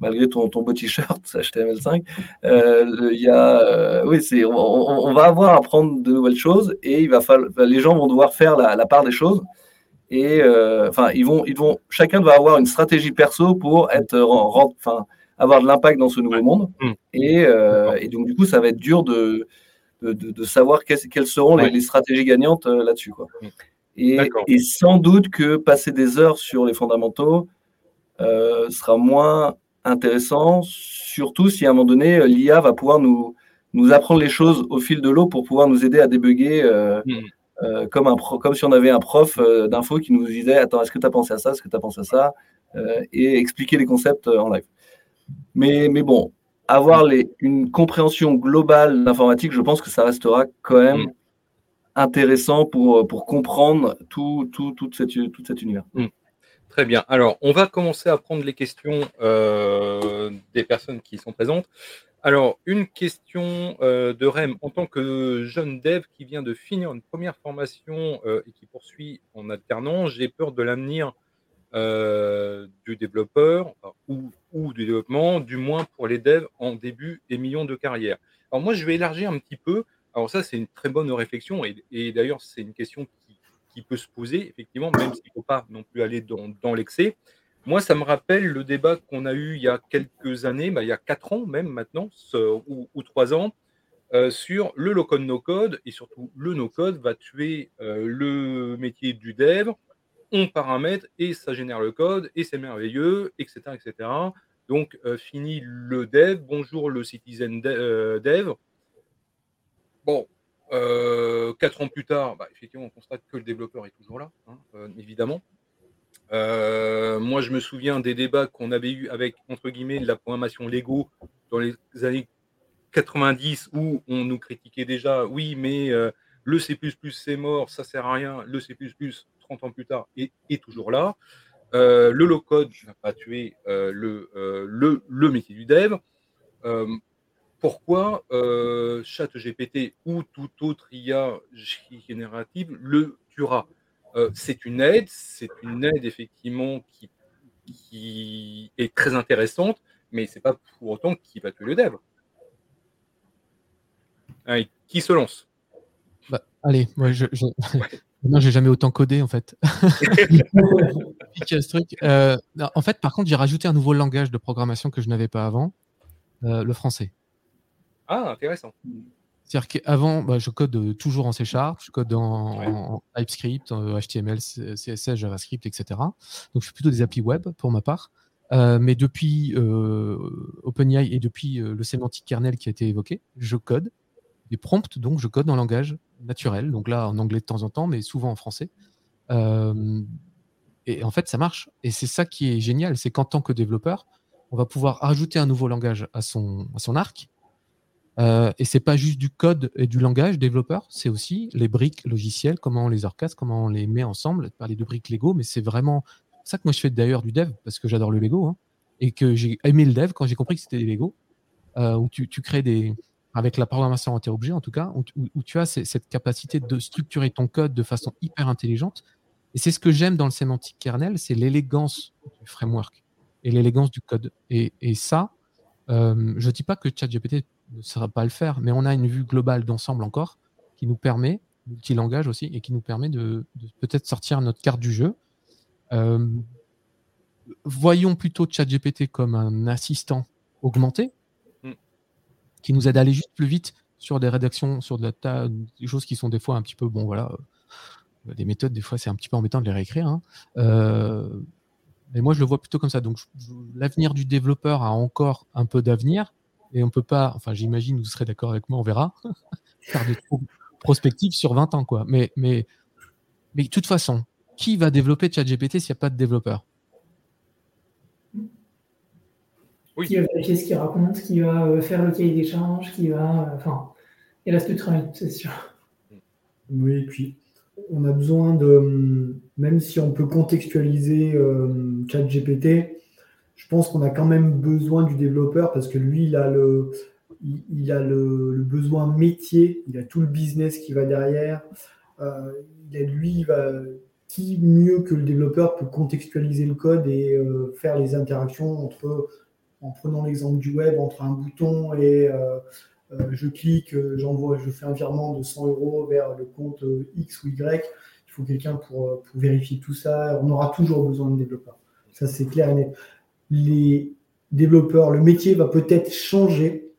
malgré ton, ton beau t-shirt HTML5, euh, il y a oui c'est on, va avoir à apprendre de nouvelles choses et il va falloir les gens vont devoir faire la, la part des choses et euh, enfin ils vont ils vont chacun va avoir une stratégie perso pour être enfin avoir de l'impact dans ce nouveau monde mmh. et, euh, et, donc du coup ça va être dur de de, de, savoir quelles, seront les, stratégies gagnantes euh, là-dessus quoi mmh. Et, et, sans doute que passer des heures sur les fondamentaux sera moins intéressant surtout si à un moment donné l'IA va pouvoir nous nous apprendre les choses au fil de l'eau pour pouvoir nous aider à débugger mmh. Euh, comme, un comme si on avait un prof euh, d'info qui nous disait Attends, est-ce que tu as pensé à ça? Est-ce que tu as pensé à ça? Euh, Et expliquer les concepts en live. Mais, mais bon, avoir les, une compréhension globale d'informatique, je pense que ça restera quand même mm. Intéressant pour, pour comprendre tout, tout, toute cette, tout cet univers. Mm. Très bien. Alors, on va commencer à prendre les questions des personnes qui sont présentes. Alors, une question euh, de Rem. En tant que jeune dev qui vient de finir une première formation euh, et qui poursuit en alternance, j'ai peur de l'avenir euh, du développeur ou, du développement, du moins pour les devs en début et millions de carrière. Alors moi, je vais élargir un petit peu. Alors ça, c'est une très bonne réflexion et, d'ailleurs, c'est une question qui, peut se poser, effectivement, même s'il ne faut pas non plus aller dans l'excès. Moi, ça me rappelle le débat qu'on a eu il y a quelques années, bah, il y a quatre ans même maintenant, ou, trois ans, euh, sur le low-code, no-code, et surtout le no-code va tuer euh, le métier du dev. On paramètre et ça génère le code, et c'est merveilleux, etc. etc. Donc, euh, fini le dev, bonjour le citizen dev. Bon, quatre ans plus tard, bah, effectivement, on constate que le développeur est toujours là, hein, évidemment. Euh, moi, je me souviens des débats qu'on avait eu avec, entre guillemets, la programmation Lego dans les années 90 où on nous critiquait déjà, oui, mais euh, le C++ c'est mort, ça sert à rien, le C++ 30 ans plus tard est, toujours là. Euh, le low-code n'a pas tué le, métier du dev. Pourquoi euh, ChatGPT ou toute autre IA générative le tuera? Euh, C'est une aide, c'est une aide effectivement qui, qui est très intéressante, mais c'est pas pour autant qui va tuer le dev. qui se lance? Bah, Allez, moi je, je... j'ai jamais autant codé en fait. ce truc. Euh, en fait, par contre, j'ai rajouté un nouveau langage de programmation que je n'avais pas avant, le français. Ah, intéressant. C'est-à-dire qu'avant, bah, je code euh, toujours en C Sharp, je code en, TypeScript, en HTML, CSS, JavaScript, etc. Donc je fais plutôt des API web pour ma part. Euh, mais depuis euh, OpenAI et depuis le sémantique kernel qui a été évoqué, je code des prompts, donc je code en langage naturel. Donc là, en anglais de temps en temps, mais souvent en français. et en fait, ça marche. Et c'est ça qui est génial, c'est qu'en tant que développeur, on va pouvoir ajouter un nouveau langage à son, à son arc euh, et c'est pas juste du code et du langage développeur, c'est aussi les briques logicielles, comment on les orchestre, comment on les met ensemble. Parler de briques Lego, mais c'est vraiment ça que moi je fais d'ailleurs du dev parce que j'adore le Lego hein, et que j'ai aimé le dev quand j'ai compris que c'était des Lego euh, où tu, crées des avec la programmation interobjet en tout cas où, tu as cette capacité de structurer ton code de façon hyper intelligente. Et c'est ce que j'aime dans le sémantique kernel, c'est l'élégance du framework et l'élégance du code. Et, ça, euh, je ne dis pas que ChatGPT ne sera pas le faire, mais on a une vue globale d'ensemble encore qui nous permet, multi-langage aussi, et qui nous permet de, peut-être sortir notre carte du jeu. Euh, voyons plutôt ChatGPT comme un assistant augmenté mm. qui nous aide à aller juste plus vite sur des rédactions, sur des choses qui sont des fois un petit peu, bon voilà, euh, des méthodes, des fois c'est un petit peu embêtant de les réécrire. Hein. Euh, mais moi je le vois plutôt comme ça. Donc l'avenir du développeur a encore un peu d'avenir, et on peut pas, enfin j'imagine, vous serez d'accord avec moi, on verra, faire des prospectives sur 20 ans. Quoi. Mais, mais, mais de toute façon, qui va développer ChatGPT s'il n'y a pas de développeur? Oui. Qui va vérifier ce qu'il raconte, qui va euh, faire le cahier d'échange, qui va. Euh, enfin, il reste du travail, c'est sûr. Oui, et puis on a besoin de. Même si on peut contextualiser euh, ChatGPT, je pense qu'on a quand même besoin du développeur parce que lui, il a le, il, a le, besoin métier, il a tout le business qui va derrière. Euh, il a, lui, qui mieux que le développeur peut contextualiser le code et euh, faire les interactions entre, en prenant l'exemple du web, entre un bouton et euh, je clique, j'envoie, je fais un virement de 100 euros vers le compte X ou Y. Il faut quelqu'un pour, pour vérifier tout ça. On aura toujours besoin de développeurs. Ça, c'est clair et net les développeurs, le métier va peut-être changer,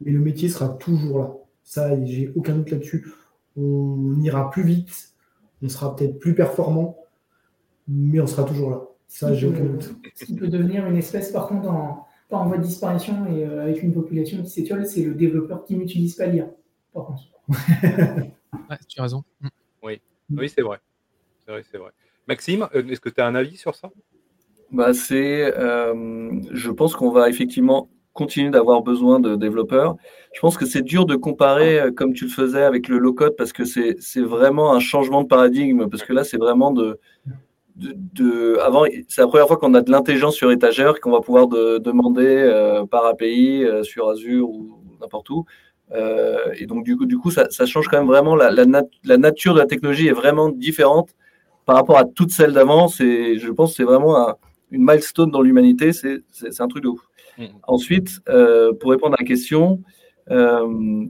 mais le métier sera toujours là. Ça, j'ai aucun doute là-dessus. On ira plus vite, on sera peut-être plus performant, mais on sera toujours là. Ça, j'ai aucun doute. Ce qui peut devenir une espèce, par contre, en, pas en voie de disparition et euh, avec une population qui s'étiole, c'est le développeur qui n'utilise pas l'IA, par contre. tu as raison. Mm. Oui, oui c'est vrai. C'est vrai, c'est vrai. Maxime, euh, est-ce que tu as un avis sur ça? Bah, c'est, euh, je pense qu'on va effectivement continuer d'avoir besoin de développeurs. Je pense que c'est dur de comparer euh, comme tu le faisais avec le low-code parce que c'est, c'est vraiment un changement de paradigme. Parce que là, c'est vraiment de, de, avant, c'est la première fois qu'on a de l'intelligence sur étagère qu'on va pouvoir de, demander euh, par API sur Azure ou n'importe où. et donc, du coup, du coup ça, ça change quand même vraiment. La, la, la, nature de la technologie est vraiment différente par rapport à toutes celles d'avant. C'est, je pense que c'est vraiment un une milestone dans l'humanité, c'est un truc de ouf. Mm. Ensuite, euh, pour répondre à la question, euh,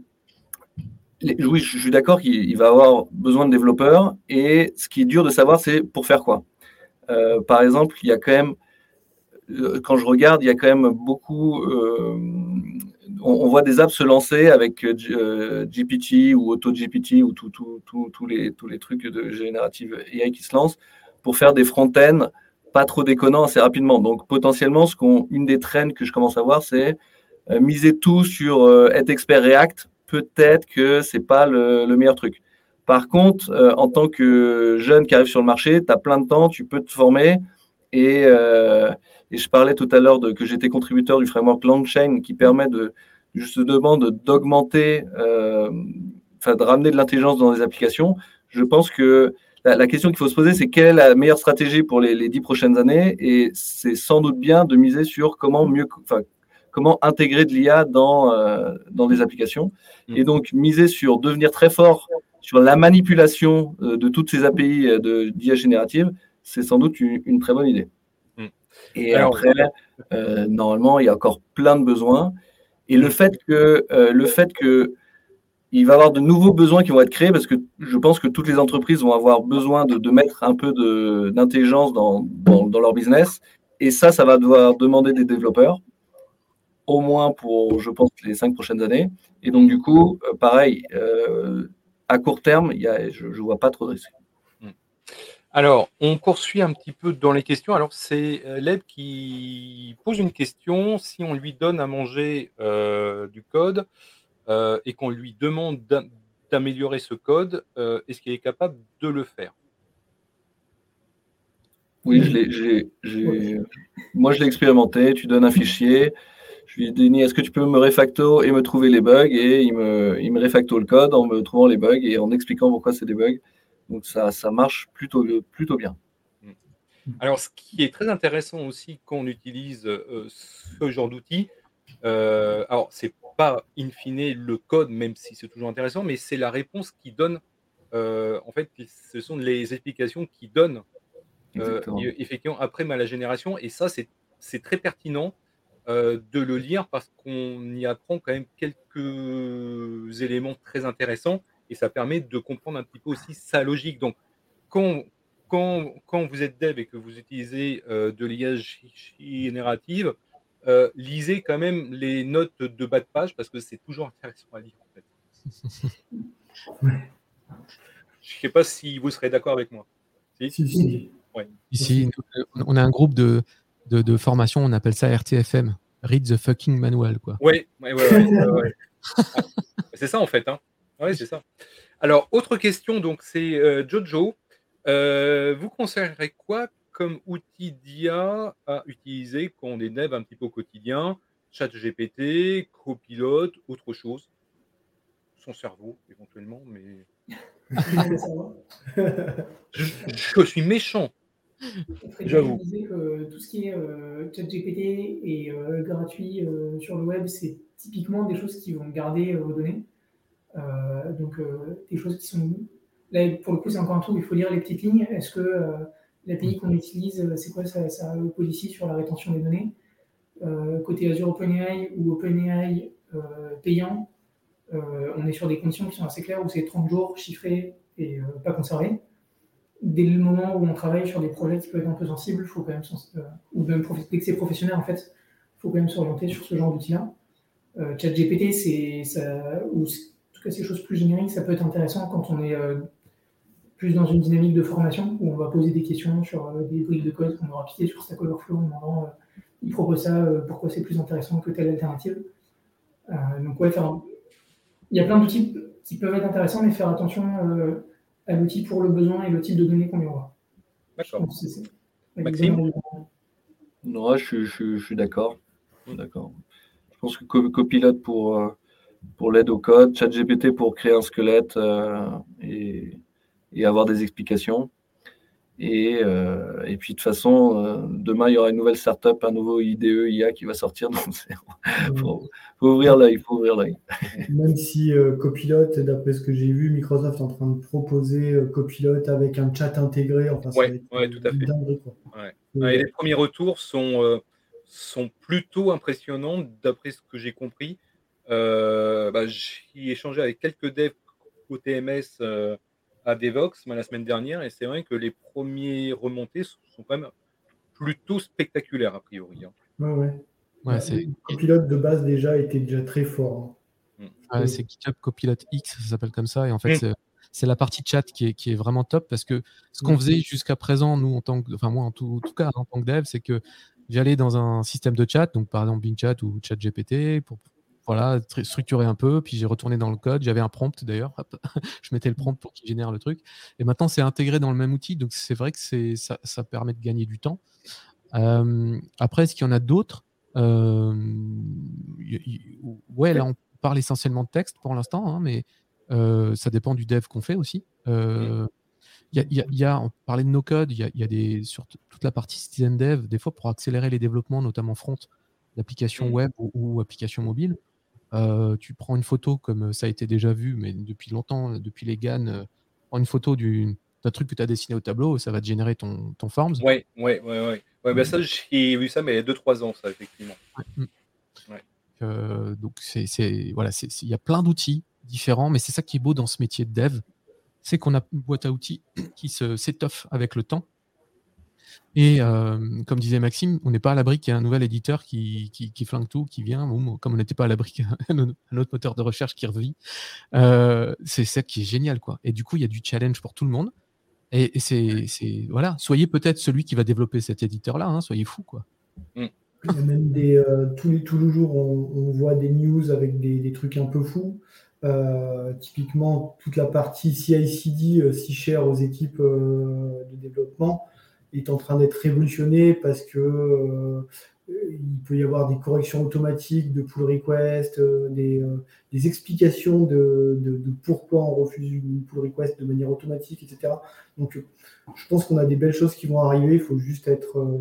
oui, je suis d'accord qu'il va avoir besoin de développeurs. Et ce qui est dur de savoir, c'est pour faire quoi. Euh, par exemple, il y a quand même, quand je regarde, il y a quand même beaucoup. On, voit des apps se lancer avec GPT ou AutoGPT ou tous les, tous les trucs de générative AI qui se lancent pour faire des front-ends pas trop déconnant assez rapidement. Donc potentiellement, ce une des traînes que je commence à voir, c'est euh, miser tout sur euh, être expert React. Peut-être que c'est pas le, meilleur truc. Par contre, euh, en tant que jeune qui arrive sur le marché, tu as plein de temps, tu peux te former. Et, je parlais tout à l'heure que j'étais contributeur du framework Langchain qui permet de justement d'augmenter, enfin de ramener de l'intelligence dans les applications. Je pense que la, question qu'il faut se poser, c'est quelle est la meilleure stratégie pour les, dix prochaines années? Et c'est sans doute bien de miser sur comment mieux, enfin, comment intégrer de l'IA dans, euh, dans des applications. Mm. Et donc, miser sur devenir très fort sur la manipulation euh, de toutes ces API euh, d'IA générative, c'est sans doute une, une, très bonne idée. Mm. Et Alors, après, euh, normalement, il y a encore plein de besoins. Et le fait que, le fait que il va y avoir de nouveaux besoins qui vont être créés parce que je pense que toutes les entreprises vont avoir besoin de, mettre un peu d'intelligence dans, leur business. Et ça, ça va devoir demander des développeurs, au moins pour, je pense, les cinq prochaines années. Et donc, du coup, euh, pareil, euh, à court terme, je ne vois pas trop de risques. Alors, on poursuit un petit peu dans les questions. Alors, c'est Leb qui pose une question. Si on lui donne à manger euh, du code euh, et qu'on lui demande d'améliorer ce code, euh, est-ce qu'il est capable de le faire? Oui, je l'ai, moi je l'ai expérimenté. Tu donnes un fichier, je lui dis est-ce que tu peux me refacto et me trouver les bugs? Et il me, il me refacto le code en me trouvant les bugs et en expliquant pourquoi c'est des bugs. Donc ça, ça marche plutôt, plutôt bien. Alors, ce qui est très intéressant aussi quand on utilise euh, ce genre d'outils, euh, alors c'est pas in fine le code, même si c'est toujours intéressant, mais c'est la réponse qui donne. Euh, en fait, ce sont les explications qui donnent euh, effectivement après ma la génération, et ça c'est très pertinent euh, de le lire parce qu'on y apprend quand même quelques éléments très intéressants et ça permet de comprendre un petit peu aussi sa logique. Donc, quand, quand, quand vous êtes dev et que vous utilisez de l'IA générative, euh, lisez quand même les notes de bas de page parce que c'est toujours intéressant à lire. En fait. Je ne sais pas si vous serez d'accord avec moi. Si, si, si. Ouais. Ici, on a un groupe de, de, de, formation, on appelle ça RTFM. Read the fucking manual. Quoi. Oui, ouais, ouais, ouais, c'est ça en fait. Hein. C'est ça. Alors, autre question, donc c'est euh, Jojo. Euh, vous conseillerez quoi comme outil d'IA à utiliser quand on est dev un petit peu au quotidien Chat GPT, copilote, autre chose Son cerveau, éventuellement, mais. je, je, suis méchant. J'avoue. Que tout ce qui est euh, chat GPT et euh, gratuit euh, sur le web, c'est typiquement des choses qui vont garder vos données. Euh, donc, euh, des choses qui sont. Là, pour le coup, c'est encore un truc où il faut lire les petites lignes. Est-ce que euh, l'API qu'on utilise, c'est quoi sa, sa, policy sur la rétention des données Côté Azure OpenAI ou OpenAI payant, on est sur des conditions qui sont assez claires où c'est 30 jours chiffrés et pas conservés. Dès le moment où on travaille sur des projets qui peuvent être un peu sensibles, faut quand même, ou même dès que c'est professionnel, en fait, il faut quand même s'orienter sur ce genre d'outil-là. Euh, ChatGPT, c'est ça, ou tout cas ces choses plus génériques, ça peut être intéressant quand on est euh, plus dans une dynamique de formation où on va poser des questions sur euh, des briques de code qu'on aura piqué sur Stack Overflow en demandant euh, il propose ça, pourquoi c'est plus intéressant que telle alternative. donc ouais, faire, il y a plein d'outils qui peuvent être intéressants, mais faire attention à l'outil pour le besoin et le type de données qu'on lui envoie. D'accord. Maxime Non, je, je, je suis d'accord. D'accord. Je pense que copilote pour pour l'aide au code, ChatGPT pour créer un squelette euh, et, et, avoir des explications. Et, euh, et puis de toute façon, euh, demain, il y aura une nouvelle startup, un nouveau IDE, IA qui va sortir. Donc, il faut, faut, ouvrir l'œil. faut ouvrir l'œil. Même si euh, Copilot, d'après ce que j'ai vu, Microsoft est en train de proposer euh, Copilot avec un chat intégré. Enfin, ouais, tout à fait. Dinguerie, ouais. Ouais, et les premiers retours sont, sont plutôt impressionnants, d'après ce que j'ai compris. Euh, bah, j'ai échangé avec quelques devs côté MS euh, à Devox la semaine dernière et c'est vrai que les premiers remontées sont quand même plutôt spectaculaires a priori. Hein. Ouais, ouais. ouais c'est... Copilote de base déjà était déjà très fort. Hein. Ouais, c'est GitHub Copilot X, ça s'appelle comme ça. Et en fait, mmh. c'est, c'est la partie chat qui est, qui est, vraiment top parce que ce qu'on faisait jusqu'à présent, nous, en tant que, enfin, moi, en tout, en tout cas, en tant que dev, c'est que j'allais dans un système de chat, donc par exemple Bing Chat ou ChatGPT, pour voilà, structurer un peu, puis j'ai retourné dans le code, j'avais un prompt d'ailleurs, je mettais le prompt pour qu'il génère le truc, et maintenant c'est intégré dans le même outil, donc c'est vrai que c'est, ça, ça, permet de gagner du temps. Euh, après, est-ce qu'il y en a d'autres? Euh, Ouais, là on parle essentiellement de texte pour l'instant, hein, mais euh, ça dépend du dev qu'on fait aussi. Il y, a, y, a, on parlait de no code, il y a, y a, des sur toute la partie citizen dev, des fois pour accélérer les développements, notamment front, d'applications Mm. web ou, ou applications mobiles. Euh, tu prends une photo comme ça a été déjà vu, mais depuis longtemps, depuis les GAN, euh, prends une photo du- d'un truc que tu as dessiné au tableau, ça va te générer ton, ton Forms. Ouais, ouais, ouais, ouais. Ouais, bah ça, j'ai vu ça, mais il y a 2-3 ans, ça, effectivement. Mm. Ouais. Euh, donc c'est voilà, il y a plein d'outils différents, mais c'est ça qui est beau dans ce métier de dev, c'est qu'on a une boîte à outils qui s'étoffe avec le temps. Et euh, comme disait Maxime, on n'est pas à l'abri qu'il y ait un nouvel éditeur qui, qui, qui flingue tout, qui vient, boum, comme on n'était pas à l'abri qu'un un autre moteur de recherche qui revit. Euh, c'est ça qui est génial, quoi. Et du coup, il y a du challenge pour tout le monde. Et, et c'est, c'est- voilà, soyez peut-être celui qui va développer cet éditeur-là, hein, soyez fou, quoi. Il y a même des, euh, tous, les, tous les jours, on, on voit des news avec des, des trucs un peu fous. Euh, typiquement, toute la partie CI/CD, euh, si chère aux équipes euh, de développement, est en train d'être révolutionnée parce que euh, il peut y avoir des corrections automatiques de pull request, euh, des, euh, des explications de, pourquoi on refuse une pull request de manière automatique, etc. Donc, je pense qu'on a des belles choses qui vont arriver. Il faut juste être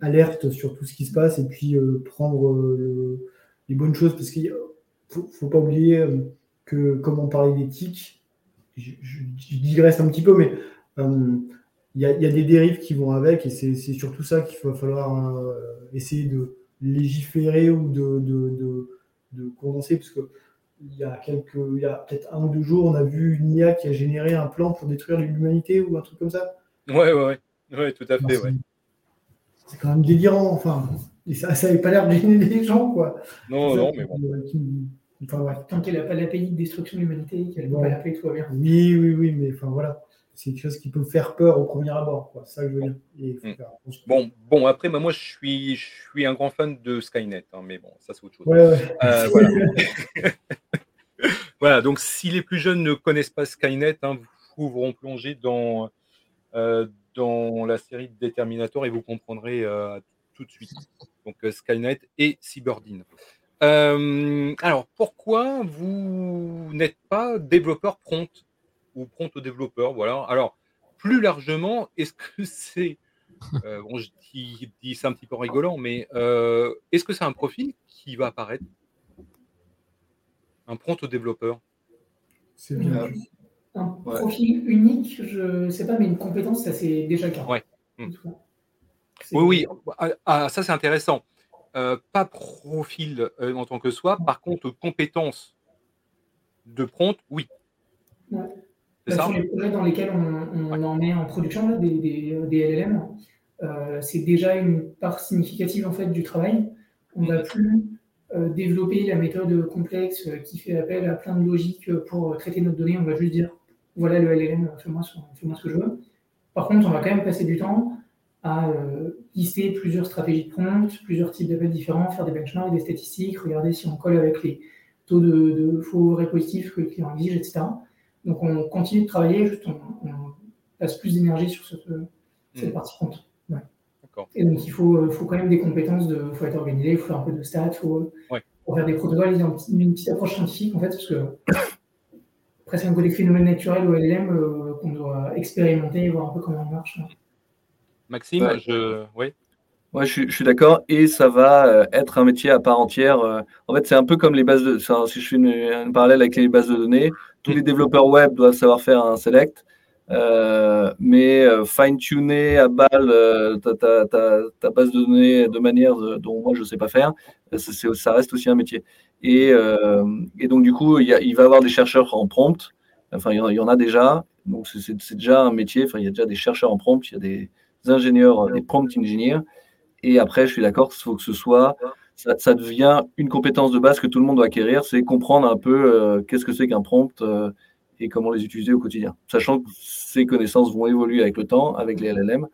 alerte sur tout ce qui se passe et puis prendre le- les bonnes choses parce qu'il faut, faut pas oublier que comme on parlait d'éthique, je, je- digresse un petit peu, mais il y, a, il y a des dérives qui vont avec et c'est c'est surtout ça qu'il va falloir euh, essayer de légiférer ou de, de, de, de condenser parce que il y a quelques, il y a peut-être un ou deux jours, on a vu une IA qui a généré un plan pour détruire l'humanité ou un truc comme ça. Ouais, ouais, ouais. Ouais, tout à fait, c'est- ouais. C'est quand même délirant, enfin. Et ça ça n'avait pas l'air de gêner les gens, quoi. Non, ça non, mais bon. qui- Enfin, ouais. Tant qu'elle n'a pas la de destruction de l'humanité, qu'elle ne Ouais. pas la paix, tout va bien. Oui, oui, oui, mais enfin voilà. C'est quelque chose qui peut faire peur au premier abord, quoi. C'est ça que je veux dire. Et il faut Mm. faire. Bon, bon, après, bah, moi, je suis, je suis un grand fan de Skynet, hein, mais bon, ça, c'est autre chose. Ouais, ouais. Euh, voilà. Voilà, donc si les plus jeunes ne connaissent pas Skynet, hein, vous pourront plonger dans, euh, dans la série de Terminator et vous comprendrez euh, tout de suite. Donc Skynet et Cyberdine. Alors, pourquoi vous n'êtes pas développeur prompt? Ou prompt au développeur Voilà. Alors, plus largement, est-ce que c'est. euh, bon, je dis, dis ça un petit peu rigolant, mais euh, est-ce que c'est un profil qui va apparaître? Un prompt au développeur? C'est bien. Un Ouais. profil unique, je ne sais pas, mais une compétence, ça c'est déjà le cas. Ouais. Oui, oui, ah, ah, ça c'est intéressant. Euh, pas profil euh, en tant que soi, par contre, compétences de prompt, oui. Ouais. Bah, ça sur les projets dans lesquels on, on en met en production, là, des, des- des LLM, euh, c'est déjà une part significative en fait, du travail. On ne va plus euh, développer la méthode complexe euh, qui fait appel à plein de logiques pour traiter notre donnée. On va juste dire voilà le LLM, fais-moi ce, que je veux. Par contre, on va quand même passer du temps à lister plusieurs stratégies de prompt, plusieurs types d'appels différents, faire des benchmarks, des statistiques, regarder si on colle avec les taux de, de faux répositifs que le client exige, etc. Donc on continue de travailler, juste on, on passe plus d'énergie sur cette, cette Hmm. partie compte. Ouais. D'accord. Et donc il faut, euh, faut quand même des compétences, de, faut être organisé, il faut faire un peu de stats, il faut Ouais. faire des protocoles, il y a une petite approche scientifique en fait, parce que après c'est un côté phénomène naturel au LLM euh, qu'on doit expérimenter, voir un peu comment il marche. hein. Maxime, Ouais. je. Oui. Ouais, je suis, je suis d'accord. Et ça va euh, être un métier à part entière. En fait, c'est un peu comme les bases de. si je fais une, un parallèle avec les bases de données, tous les développeurs web doivent savoir faire un select. euh, mais euh, fine-tuner à balle euh, ta, ta- ta- ta base de données de manière dont moi je ne sais pas faire, ça reste aussi un métier. Et, et donc, du coup, il, va y avoir des chercheurs en prompt. Enfin, il y en a, déjà. Donc, c'est- déjà un métier. Enfin, il y a déjà des chercheurs en prompt. Il y a des ingénieurs, des prompt engineers. Et après, je suis d'accord, il faut que ce soit, ça, ça devient une compétence de base que tout le monde doit acquérir, c'est comprendre un peu euh, qu'est-ce que c'est qu'un prompt euh, et comment les utiliser au quotidien. Sachant que ces connaissances vont évoluer avec le temps, avec les LLM,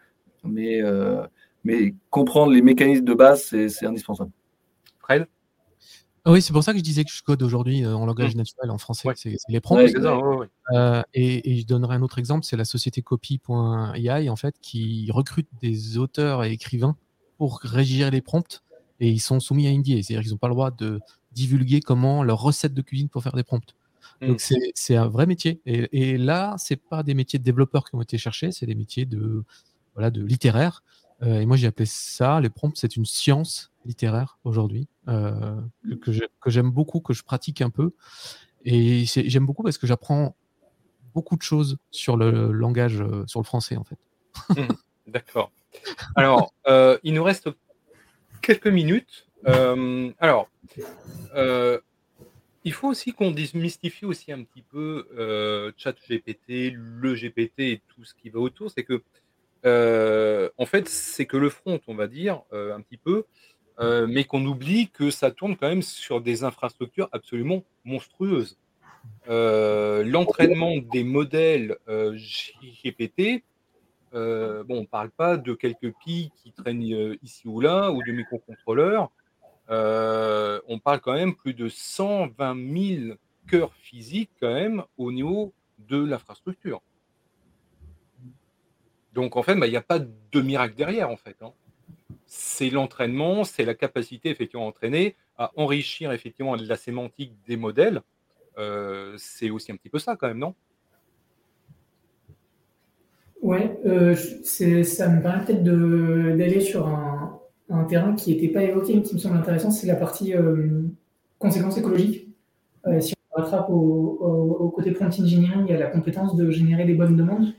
mais, euh, mais comprendre les mécanismes de base, c'est c'est indispensable. Fred? Oui, c'est pour ça que je disais que je code aujourd'hui en langage naturel, en français. Ouais. C'est c'est les prompts. Ouais, C'est ça, ouais, ouais. Euh, et, et je donnerai un autre exemple, c'est la société copy.ai en fait qui recrute des auteurs et écrivains pour rédiger les prompts et ils sont soumis à NDA, c'est-à-dire qu'ils n'ont pas le droit de divulguer comment leur recette de cuisine pour faire des prompts. Mm. Donc c'est un vrai métier. Et, et là, c'est pas des métiers de développeurs qui ont été cherchés, c'est des métiers de voilà de littéraires. et moi, j'ai appelé ça, les prompts, c'est une science littéraire aujourd'hui, que, j'aime beaucoup, que je pratique un peu. Et j'aime beaucoup parce que j'apprends beaucoup de choses sur le langage, sur le français, en fait. Mmh, d'accord. Alors, il nous reste quelques minutes. alors, il faut aussi qu'on démystifie aussi un petit peu euh, GPT, le GPT et tout ce qui va autour. C'est que, euh, en fait, c'est que le front, on va dire, euh, un petit peu, euh, mais qu'on oublie que ça tourne quand même sur des infrastructures absolument monstrueuses. L'entraînement des modèles GPT, bon, on ne parle pas de quelques pics qui traînent ici ou là, ou de microcontrôleurs. Euh, on parle quand même plus de 120 000 cœurs physiques quand même au niveau de l'infrastructure. Donc en fait, bah, il n'y a pas de miracle derrière en fait. Hein. C'est l'entraînement, c'est la capacité effectivement à entraîner, à enrichir effectivement la sémantique des modèles. Euh, c'est aussi un petit peu ça quand même, non? Ouais, euh, ça me permet peut-être d'aller sur un, un terrain qui n'était pas évoqué, mais qui me semble intéressant, c'est la partie euh, conséquences écologiques. Euh, si on rattrape au, côté prompt engineering, il y a la compétence de générer des bonnes demandes.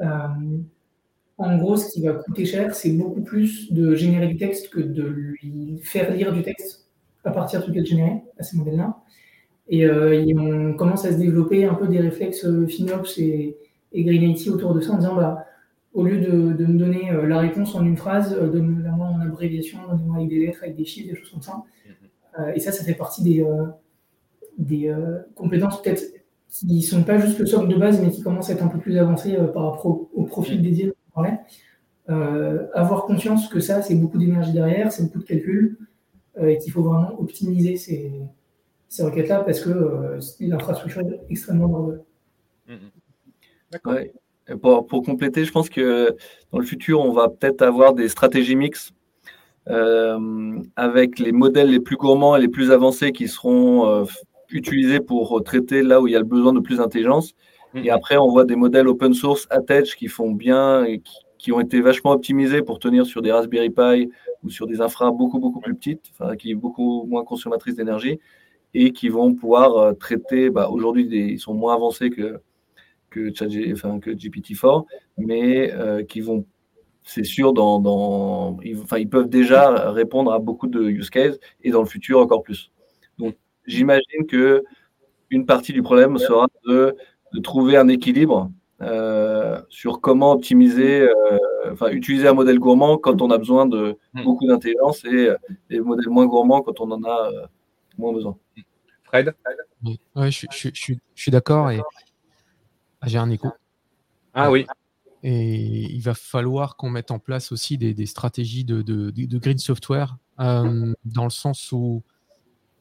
Euh, en gros, ce qui va coûter cher, c'est beaucoup plus de générer du texte que de lui faire lire du texte à partir de ce qu'il généré à ces modèles-là. Et, on commence à se développer un peu des réflexes FinOps et, et Green IT autour de ça en disant bah, au lieu de, me donner euh, la réponse en une phrase, euh, donne-la moi en abréviation, donne-moi avec des lettres, avec des chiffres, des choses comme ça. Mhm. Euh, et ça, ça fait partie des, des compétences peut-être qui ne sont pas juste le socle de base, mais qui commencent à être un peu plus avancées par rapport au profil dédié dont on parlait. avoir conscience que ça, c'est beaucoup d'énergie derrière, c'est beaucoup de calcul, et qu'il faut vraiment optimiser ces, ces requêtes-là parce que l'infrastructure est extrêmement lourde. Mhm. D'accord. Pour, compléter, je pense que dans le futur, on va peut-être avoir des stratégies mixtes euh, avec les modèles les plus gourmands et les plus avancés qui seront euh, utilisés pour traiter là où il y a le besoin de plus d'intelligence. Et mhm. après, on voit des modèles open source attach qui font bien et qui, ont été vachement optimisés pour tenir sur des Raspberry Pi ou sur des infras beaucoup, beaucoup plus petites, enfin, qui sont beaucoup moins consommatrices d'énergie et qui vont pouvoir euh, traiter, bah, aujourd'hui, ils sont moins avancés que, que, enfin, que GPT-4, mais euh, qui vont, c'est sûr, dans, dans ils, enfin, ils peuvent déjà répondre à beaucoup de use cases et dans le futur encore plus. Donc, j'imagine que une partie du problème sera de, de trouver un équilibre euh, sur comment optimiser, euh, enfin, utiliser un modèle gourmand quand on a besoin de hmm. beaucoup d'intelligence et des modèles moins gourmands quand on en a moins besoin. Fred? Oui, je, je, je, je suis d'accord. Et j'ai un écho. Ah oui. Et il va falloir qu'on mette en place aussi des, stratégies de, green software, euh, dans le sens où,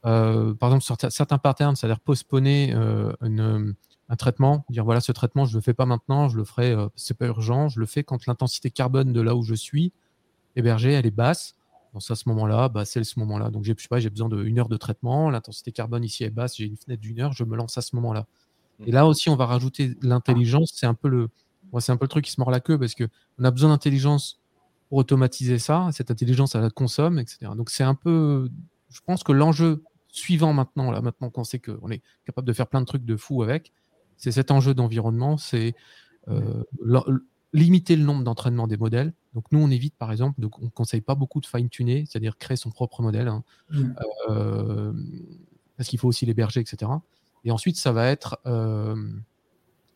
euh, par exemple, certains patterns, c'est-à-dire postponer euh, un traitement, dire voilà, ce traitement, je ne le fais pas maintenant, je le ferai, c'est pas urgent, je le fais quand l'intensité carbone de là où je suis hébergé, elle est basse. Dans à ce moment-là, bah, c'est ce moment-là. Donc, je sais pas, j'ai besoin d'une heure de traitement, l'intensité carbone ici est basse, j'ai une fenêtre d'une heure, je me lance à ce moment-là. Et là aussi, on va rajouter l'intelligence. C'est un peu le, c'est un peu le truc qui se mord la queue parce que on a besoin d'intelligence pour automatiser ça. Cette intelligence, elle la consomme, etc. Donc c'est un peu, je pense que l'enjeu suivant maintenant, là, maintenant qu'on sait qu'on est capable de faire plein de trucs de fou avec, c'est cet enjeu d'environnement, c'est euh, limiter le nombre d'entraînements des modèles. Donc nous, on évite par exemple, de, on ne conseille pas beaucoup de fine-tuner, c'est-à-dire créer son propre modèle, hein. mmh. euh, parce qu'il faut aussi l'héberger, etc. Et ensuite, ça va être euh,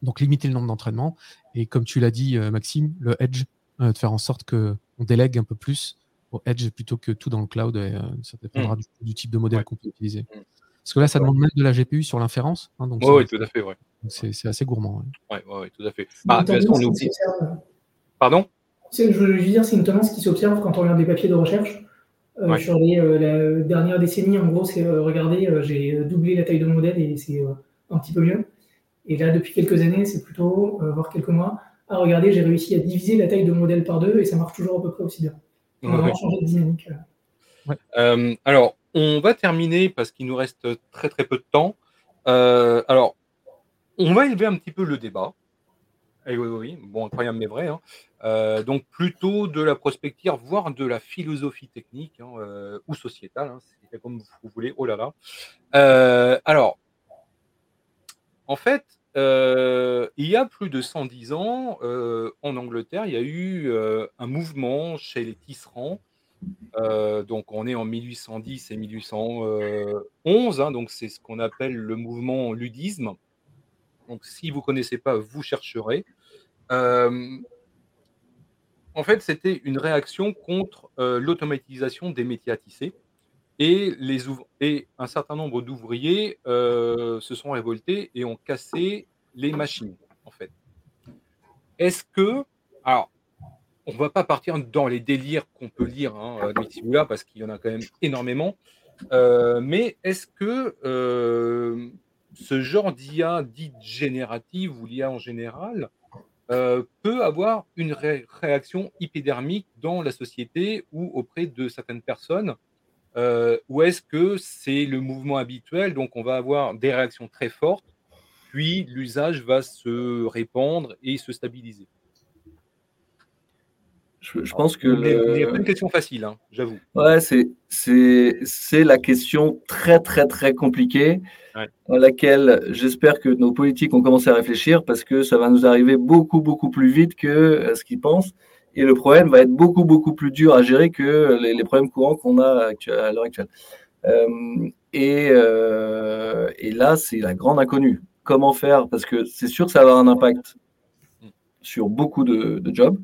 donc limiter le nombre d'entraînements. Et comme tu l'as dit, euh, Maxime, le edge, euh, de faire en sorte qu'on délègue un peu plus au edge plutôt que tout dans le cloud. Et, ça dépendra mm. du, type de modèle qu'on peut utiliser. Mm. Parce que là, ça demande même de la GPU sur l'inférence. Hein, oui, tout à fait. Ouais. C'est assez gourmand. Oui, ouais, tout à fait. Bah, on oublie. Pardon? Je veux dire, c'est une tendance qui s'observe quand on regarde des papiers de recherche. Euh, sur les, euh, la dernière décennie, en gros, c'est euh, regardez, j'ai doublé la taille de mon modèle et c'est un petit peu mieux. Et là, depuis quelques années, c'est plutôt, voire quelques mois, à regarder, j'ai réussi à diviser la taille de mon modèle par deux et ça marche toujours à peu près aussi bien. On va vraiment changer de dynamique. alors, on va terminer parce qu'il nous reste très très peu de temps. alors, on va élever un petit peu le débat. Eh oui, oui, bon, incroyable mais vrai. Hein. Euh, donc plutôt de la prospective, voire de la philosophie technique hein, euh, ou sociétale, hein, c'est comme vous voulez. Oh là là. Euh, alors, en fait, il y a plus de 110 ans, en Angleterre, il y a eu un mouvement chez les tisserands. donc on est en 1810 et 1811, donc c'est ce qu'on appelle le mouvement ludisme. Donc si vous ne connaissez pas, vous chercherez. Euh, en fait, c'était une réaction contre euh, l'automatisation des métiers à tisser. Et, un certain nombre d'ouvriers euh, se sont révoltés et ont cassé les machines, en fait. Est-ce que. Alors, on ne va pas partir dans les délires qu'on peut lire hein, là parce qu'il y en a quand même énormément. mais est-ce que ce genre d'IA dite générative ou l'IA en général euh, peut avoir une réaction épidermique dans la société ou auprès de certaines personnes. Euh, Ou est-ce que c'est le mouvement habituel, donc on va avoir des réactions très fortes, puis l'usage va se répandre et se stabiliser je, pense que. Il a pas une question facile, hein, j'avoue. Ouais, c'est la question très, très, très compliquée, à laquelle j'espère que nos politiques ont commencé à réfléchir parce que ça va nous arriver beaucoup, beaucoup plus vite que euh, ce qu'ils pensent. Et le problème va être beaucoup, beaucoup plus dur à gérer que les, problèmes courants qu'on a à l'heure actuelle. Euh, et, euh, et, là, c'est la grande inconnue. Comment faire? Parce que c'est sûr que ça va avoir un impact mm. sur beaucoup de, de jobs.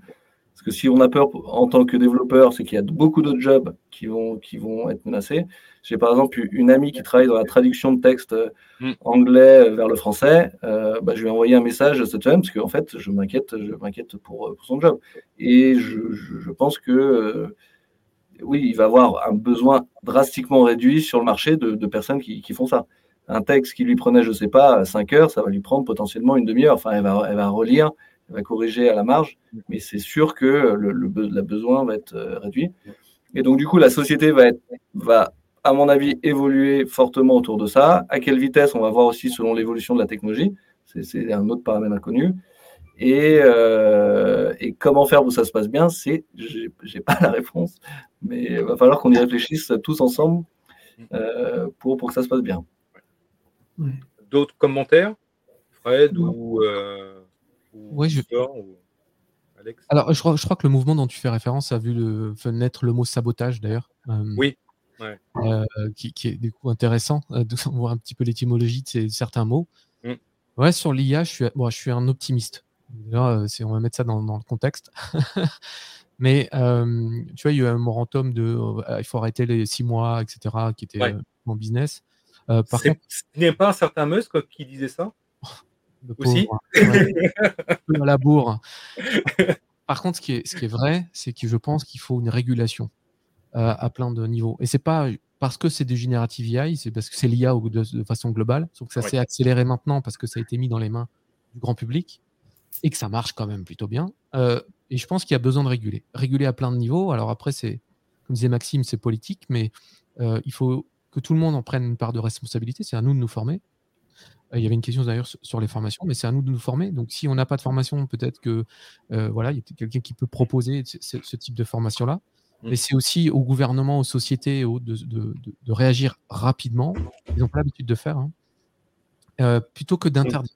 Parce que si on a peur en tant que développeur, c'est qu'il y a beaucoup d'autres jobs qui vont, qui vont être menacés. J'ai par exemple une amie qui travaille dans la traduction de texte mm. anglais vers le français. Euh, bah, je lui ai envoyé un message cette semaine parce qu'en fait, je m'inquiète, je m'inquiète pour, pour, son job. Et je, je, pense que euh, oui, il va avoir un besoin drastiquement réduit sur le marché de, de personnes qui, qui, font ça. Un texte qui lui prenait, je ne sais pas, 5 heures, ça va lui prendre potentiellement une demi-heure. Enfin, elle va, elle va relire va corriger à la marge, mais c'est sûr que le, le, besoin va être euh, réduit. Et donc, du coup, la société va, être, va, à mon avis, évoluer fortement autour de ça. À quelle vitesse, on va voir aussi selon l'évolution de la technologie. C'est un autre paramètre inconnu. Et, euh, et, comment faire pour que ça se passe bien, c'est, j'ai pas la réponse, mais il va falloir qu'on y réfléchisse tous ensemble euh, pour, pour que ça se passe bien. D'autres commentaires, Fred ou oui, je... Alors, je crois, je crois, que le mouvement dont tu fais référence a vu le, naître le mot sabotage d'ailleurs. Euh, oui. Euh, qui, qui, est du coup intéressant euh, de voir un petit peu l'étymologie de certains mots. Mm. Ouais, sur l'IA, je suis, bon, je suis un optimiste. Là, on va mettre ça dans, dans le contexte. Mais tu vois, il y a eu un momentum de il faut arrêter les six mois, etc., qui était mon business. par contre, ce n'est pas un certain Musk qui disait ça? Aussi. la bourre. Par contre, ce qui est, ce qui est vrai, c'est que je pense qu'il faut une régulation euh, à plein de niveaux. Et c'est pas parce que c'est des générative AI, c'est parce que c'est l'IA de, façon globale, sauf que ça s'est accéléré maintenant parce que ça a été mis dans les mains du grand public et que ça marche quand même plutôt bien. Euh, et je pense qu'il y a besoin de réguler. Réguler à plein de niveaux. Alors après, c'est, comme disait Maxime, c'est politique, mais euh, il faut que tout le monde en prenne une part de responsabilité. C'est à nous de nous former. Il y avait une question d'ailleurs sur les formations, mais c'est à nous de nous former. Donc, si on n'a pas de formation, peut-être que euh, voilà, il y a quelqu'un qui peut proposer ce, type de formation-là. Mmh. Mais c'est aussi au gouvernement, aux sociétés de, réagir rapidement. Ils n'ont pas l'habitude de faire, hein. euh, plutôt que d'interdire.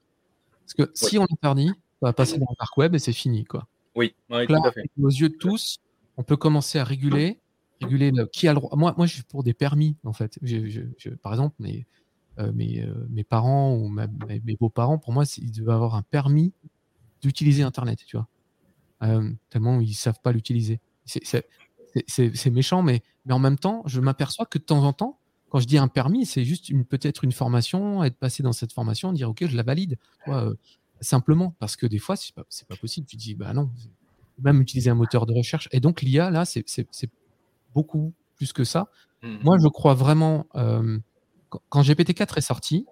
Parce que si on interdit, ça va passer dans le parc web et c'est fini, quoi. Oui, tout à fait. Aux yeux de tous, on peut commencer à réguler, réguler qui a le droit. Moi, moi, je suis pour des permis, en fait. par exemple, mais euh, mes, euh, mes, parents ou mes, beaux-parents, pour moi, ils devaient avoir un permis d'utiliser Internet, tu vois. Euh, tellement ils savent pas l'utiliser. C'est méchant, mais, mais en même temps, je m'aperçois que de temps en temps, quand je dis un permis, c'est juste peut-être une formation, être passé dans cette formation, dire ok, je la valide, simplement, parce que des fois, c'est pas, pas possible. Tu dis bah non, même utiliser un moteur de recherche. Et donc l'IA là, c'est beaucoup plus que ça. Mmh. Moi, je crois vraiment quand GPT-4 est sorti,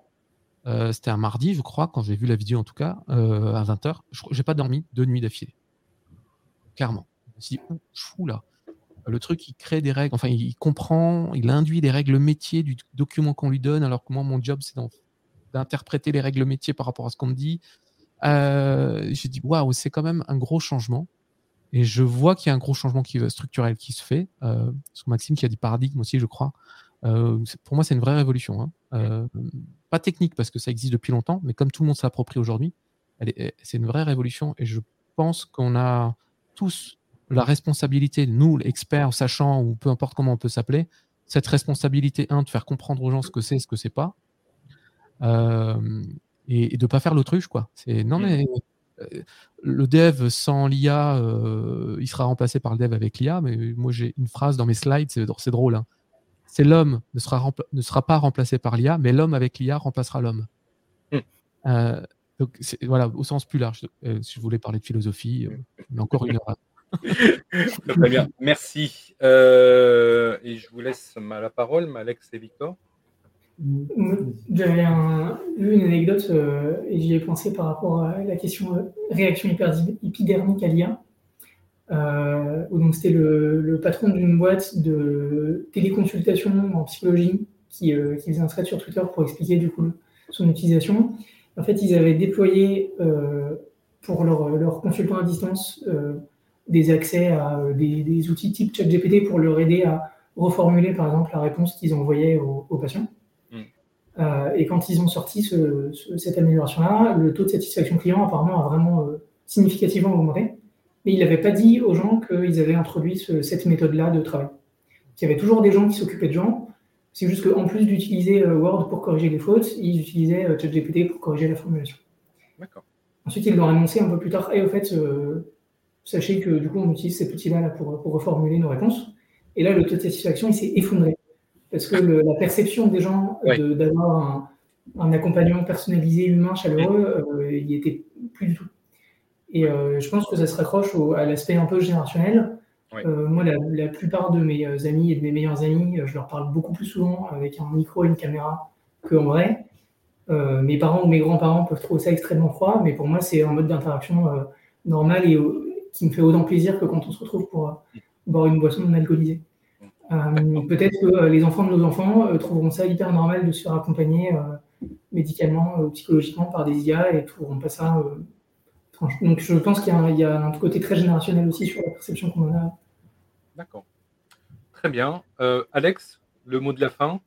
euh, c'était un mardi, je crois, quand j'ai vu la vidéo en tout cas, euh, à 20h, j'ai pas dormi deux nuits d'affilée. Clairement. Je me suis dit, fou là. Le truc, il crée des règles, enfin, il comprend, il induit les règles métiers du document qu'on lui donne, alors que moi, mon job, c'est d'interpréter les règles métiers par rapport à ce qu'on me dit. j'ai dit waouh, c'est quand même un gros changement. Et je vois qu'il y a un gros changement qui, structurel qui se fait. Euh, Maxime qui a dit paradigme aussi, je crois. Pour moi, c'est une vraie révolution. Hein. pas technique parce que ça existe depuis longtemps, mais comme tout le monde s'approprie aujourd'hui, c'est une vraie révolution. Et je pense qu'on a tous la responsabilité, nous, experts, sachant, ou peu importe comment on peut s'appeler, cette responsabilité, un, de faire comprendre aux gens ce que c'est, ce que c'est pas, euh, et, de ne pas faire l'autruche, quoi. C'est non, mais euh, le dev sans l'IA, euh, il sera remplacé par le dev avec l'IA, mais moi j'ai une phrase dans mes slides, c'est drôle. Hein. C'est l'homme ne sera, ne sera pas remplacé par l'IA, mais l'homme avec l'IA remplacera l'homme. Hmm. donc voilà, au sens plus large. si je voulais parler de philosophie, mais encore une heure. Très bien, merci. Euh, et je vous laisse la parole, Alex et Victor. J'avais une anecdote euh, et j'y ai pensé par rapport à la question euh, réaction épidermique à l'IA. Donc c'était le, patron d'une boîte de téléconsultation en psychologie qui, faisait un thread sur Twitter pour expliquer du coup son utilisation. En fait, ils avaient déployé pour leurs leur consultants à distance des accès à euh, des, outils type ChatGPT pour leur aider à reformuler, par exemple, la réponse qu'ils envoyaient aux, patients. Mm. Euh, et quand ils ont sorti cette amélioration-là, le taux de satisfaction client apparemment a vraiment euh, significativement augmenté. Mais il n'avait pas dit aux gens qu'ils avaient introduit cette méthode-là de travail. Il y avait toujours des gens qui s'occupaient de gens. C'est juste qu'en plus d'utiliser Word pour corriger les fautes, ils utilisaient ChatGPT pour corriger la formulation. Ensuite, ils l'ont annoncé un peu plus tard. Et au fait, sachez que du coup, on utilise ces petits-là pour, reformuler nos réponses. Et là, le taux de satisfaction, il s'est effondré. Parce que la perception des gens d'avoir un, accompagnement personnalisé, humain, chaleureux, euh, il était plus du tout. Et euh, je pense que ça se raccroche à l'aspect un peu générationnel. Euh, moi, la, plupart de mes amis et de mes meilleurs amis, je leur parle beaucoup plus souvent avec un micro et une caméra qu'en vrai. mes parents ou mes grands-parents peuvent trouver ça extrêmement froid, mais pour moi, c'est un mode d'interaction normal et qui me fait autant plaisir que quand on se retrouve pour euh, boire une boisson non alcoolisée. Euh, peut-être que euh, les enfants de nos enfants trouveront ça hyper normal de se faire accompagner médicalement ou psychologiquement par des IA et trouveront pas ça. Donc je pense qu'il y, a un côté très générationnel aussi sur la perception qu'on en a. D'accord. Très bien. Alex, le mot de la fin?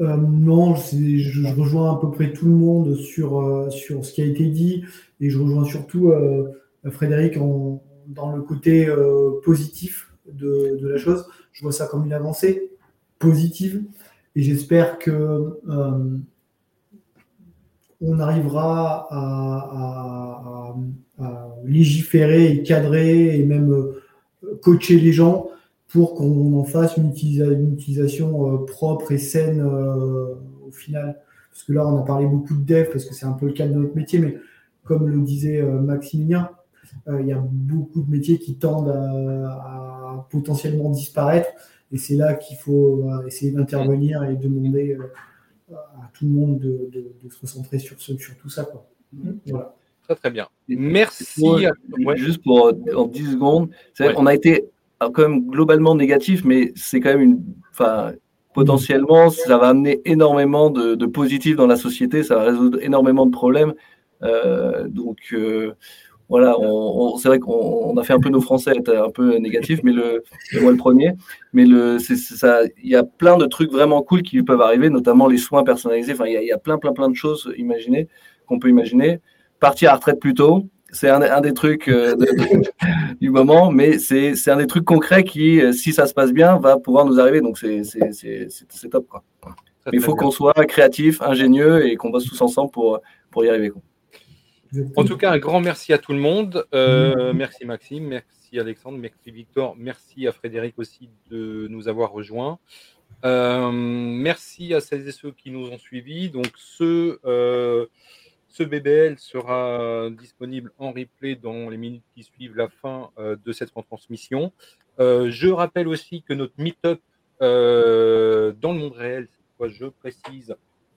Non, je, rejoins à peu près tout le monde sur, sur ce qui a été dit et je rejoins surtout Frédéric dans le côté euh, positif de, la chose. Je vois ça comme une avancée positive et j'espère que euh, on arrivera à, légiférer et cadrer et même euh, coacher les gens pour qu'on en fasse une, utilisation propre et saine au final. Parce que là, on a parlé beaucoup de dev parce que c'est un peu le cas de notre métier, mais comme le disait Maximilien, euh, il y a beaucoup de métiers qui tendent à, potentiellement disparaître. Et c'est là qu'il faut euh, essayer d'intervenir et demander euh, à tout le monde de, se recentrer sur, sur tout ça. Quoi. Voilà. Très très bien. Merci. Juste pour en 10 secondes, on a été quand même globalement négatif, mais c'est quand même une. Enfin, potentiellement, ça va amener énormément de, de positifs dans la société, ça va résoudre énormément de problèmes. donc, voilà, on, c'est vrai qu'on a fait un peu nos Français être un peu négatifs, mais le, moi le premier. Mais le, c'est, ça, il y a plein de trucs vraiment cool qui peuvent arriver, notamment les soins personnalisés. Enfin, il y a, plein, plein, plein de choses imaginées qu'on peut imaginer. Partir à retraite plus tôt, c'est un, des trucs euh, du moment, mais c'est, un des trucs concrets qui, euh, si ça se passe bien, va pouvoir nous arriver. Donc c'est, c'est, top. Quoi. il faut qu'on soit créatif, ingénieux et qu'on bosse tous ensemble pour, pour y arriver. Quoi. En tout cas, un grand merci à tout le monde. Euh, merci Maxime, merci Alexandre, merci Victor, merci à Frédéric aussi de nous avoir rejoints. Euh, merci à celles et ceux qui nous ont suivis. Donc, ce, euh, ce BBL sera disponible en replay dans les minutes qui suivent la fin de cette retransmission. je rappelle aussi que notre meet-up dans le monde réel, cette fois je précise,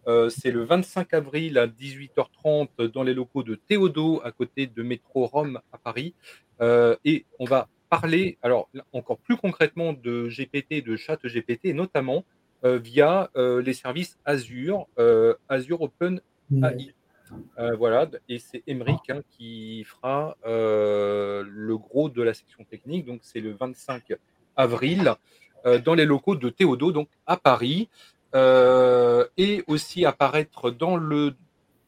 euh, c'est le 25 avril à 18h30 dans les locaux de Théodo, à côté de Métro Rome à Paris. Euh, et on va parler, alors encore plus concrètement, de GPT, de chat GPT, notamment euh, via les services Azure, Azure Open AI. Voilà, et c'est Emeric hein, qui fera le gros de la section technique. Donc, c'est le 25 avril dans les locaux de Théodo, donc à Paris. Et aussi apparaître dans le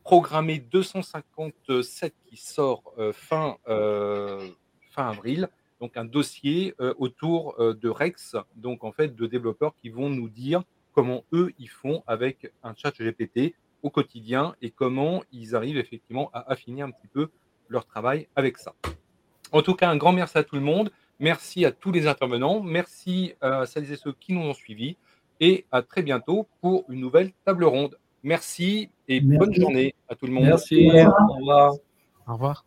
programmé 257 qui sort fin, fin avril. Donc, un dossier autour de Rex, donc en fait de développeurs qui vont nous dire comment eux ils font avec un chat GPT au quotidien et comment ils arrivent effectivement à affiner un petit peu leur travail avec ça. En tout cas, un grand merci à tout le monde. Merci à tous les intervenants. Merci à celles et ceux qui nous ont suivis. Et à très bientôt pour une nouvelle table ronde. Merci et bonne journée à tout le monde. Merci. Au revoir. Au revoir.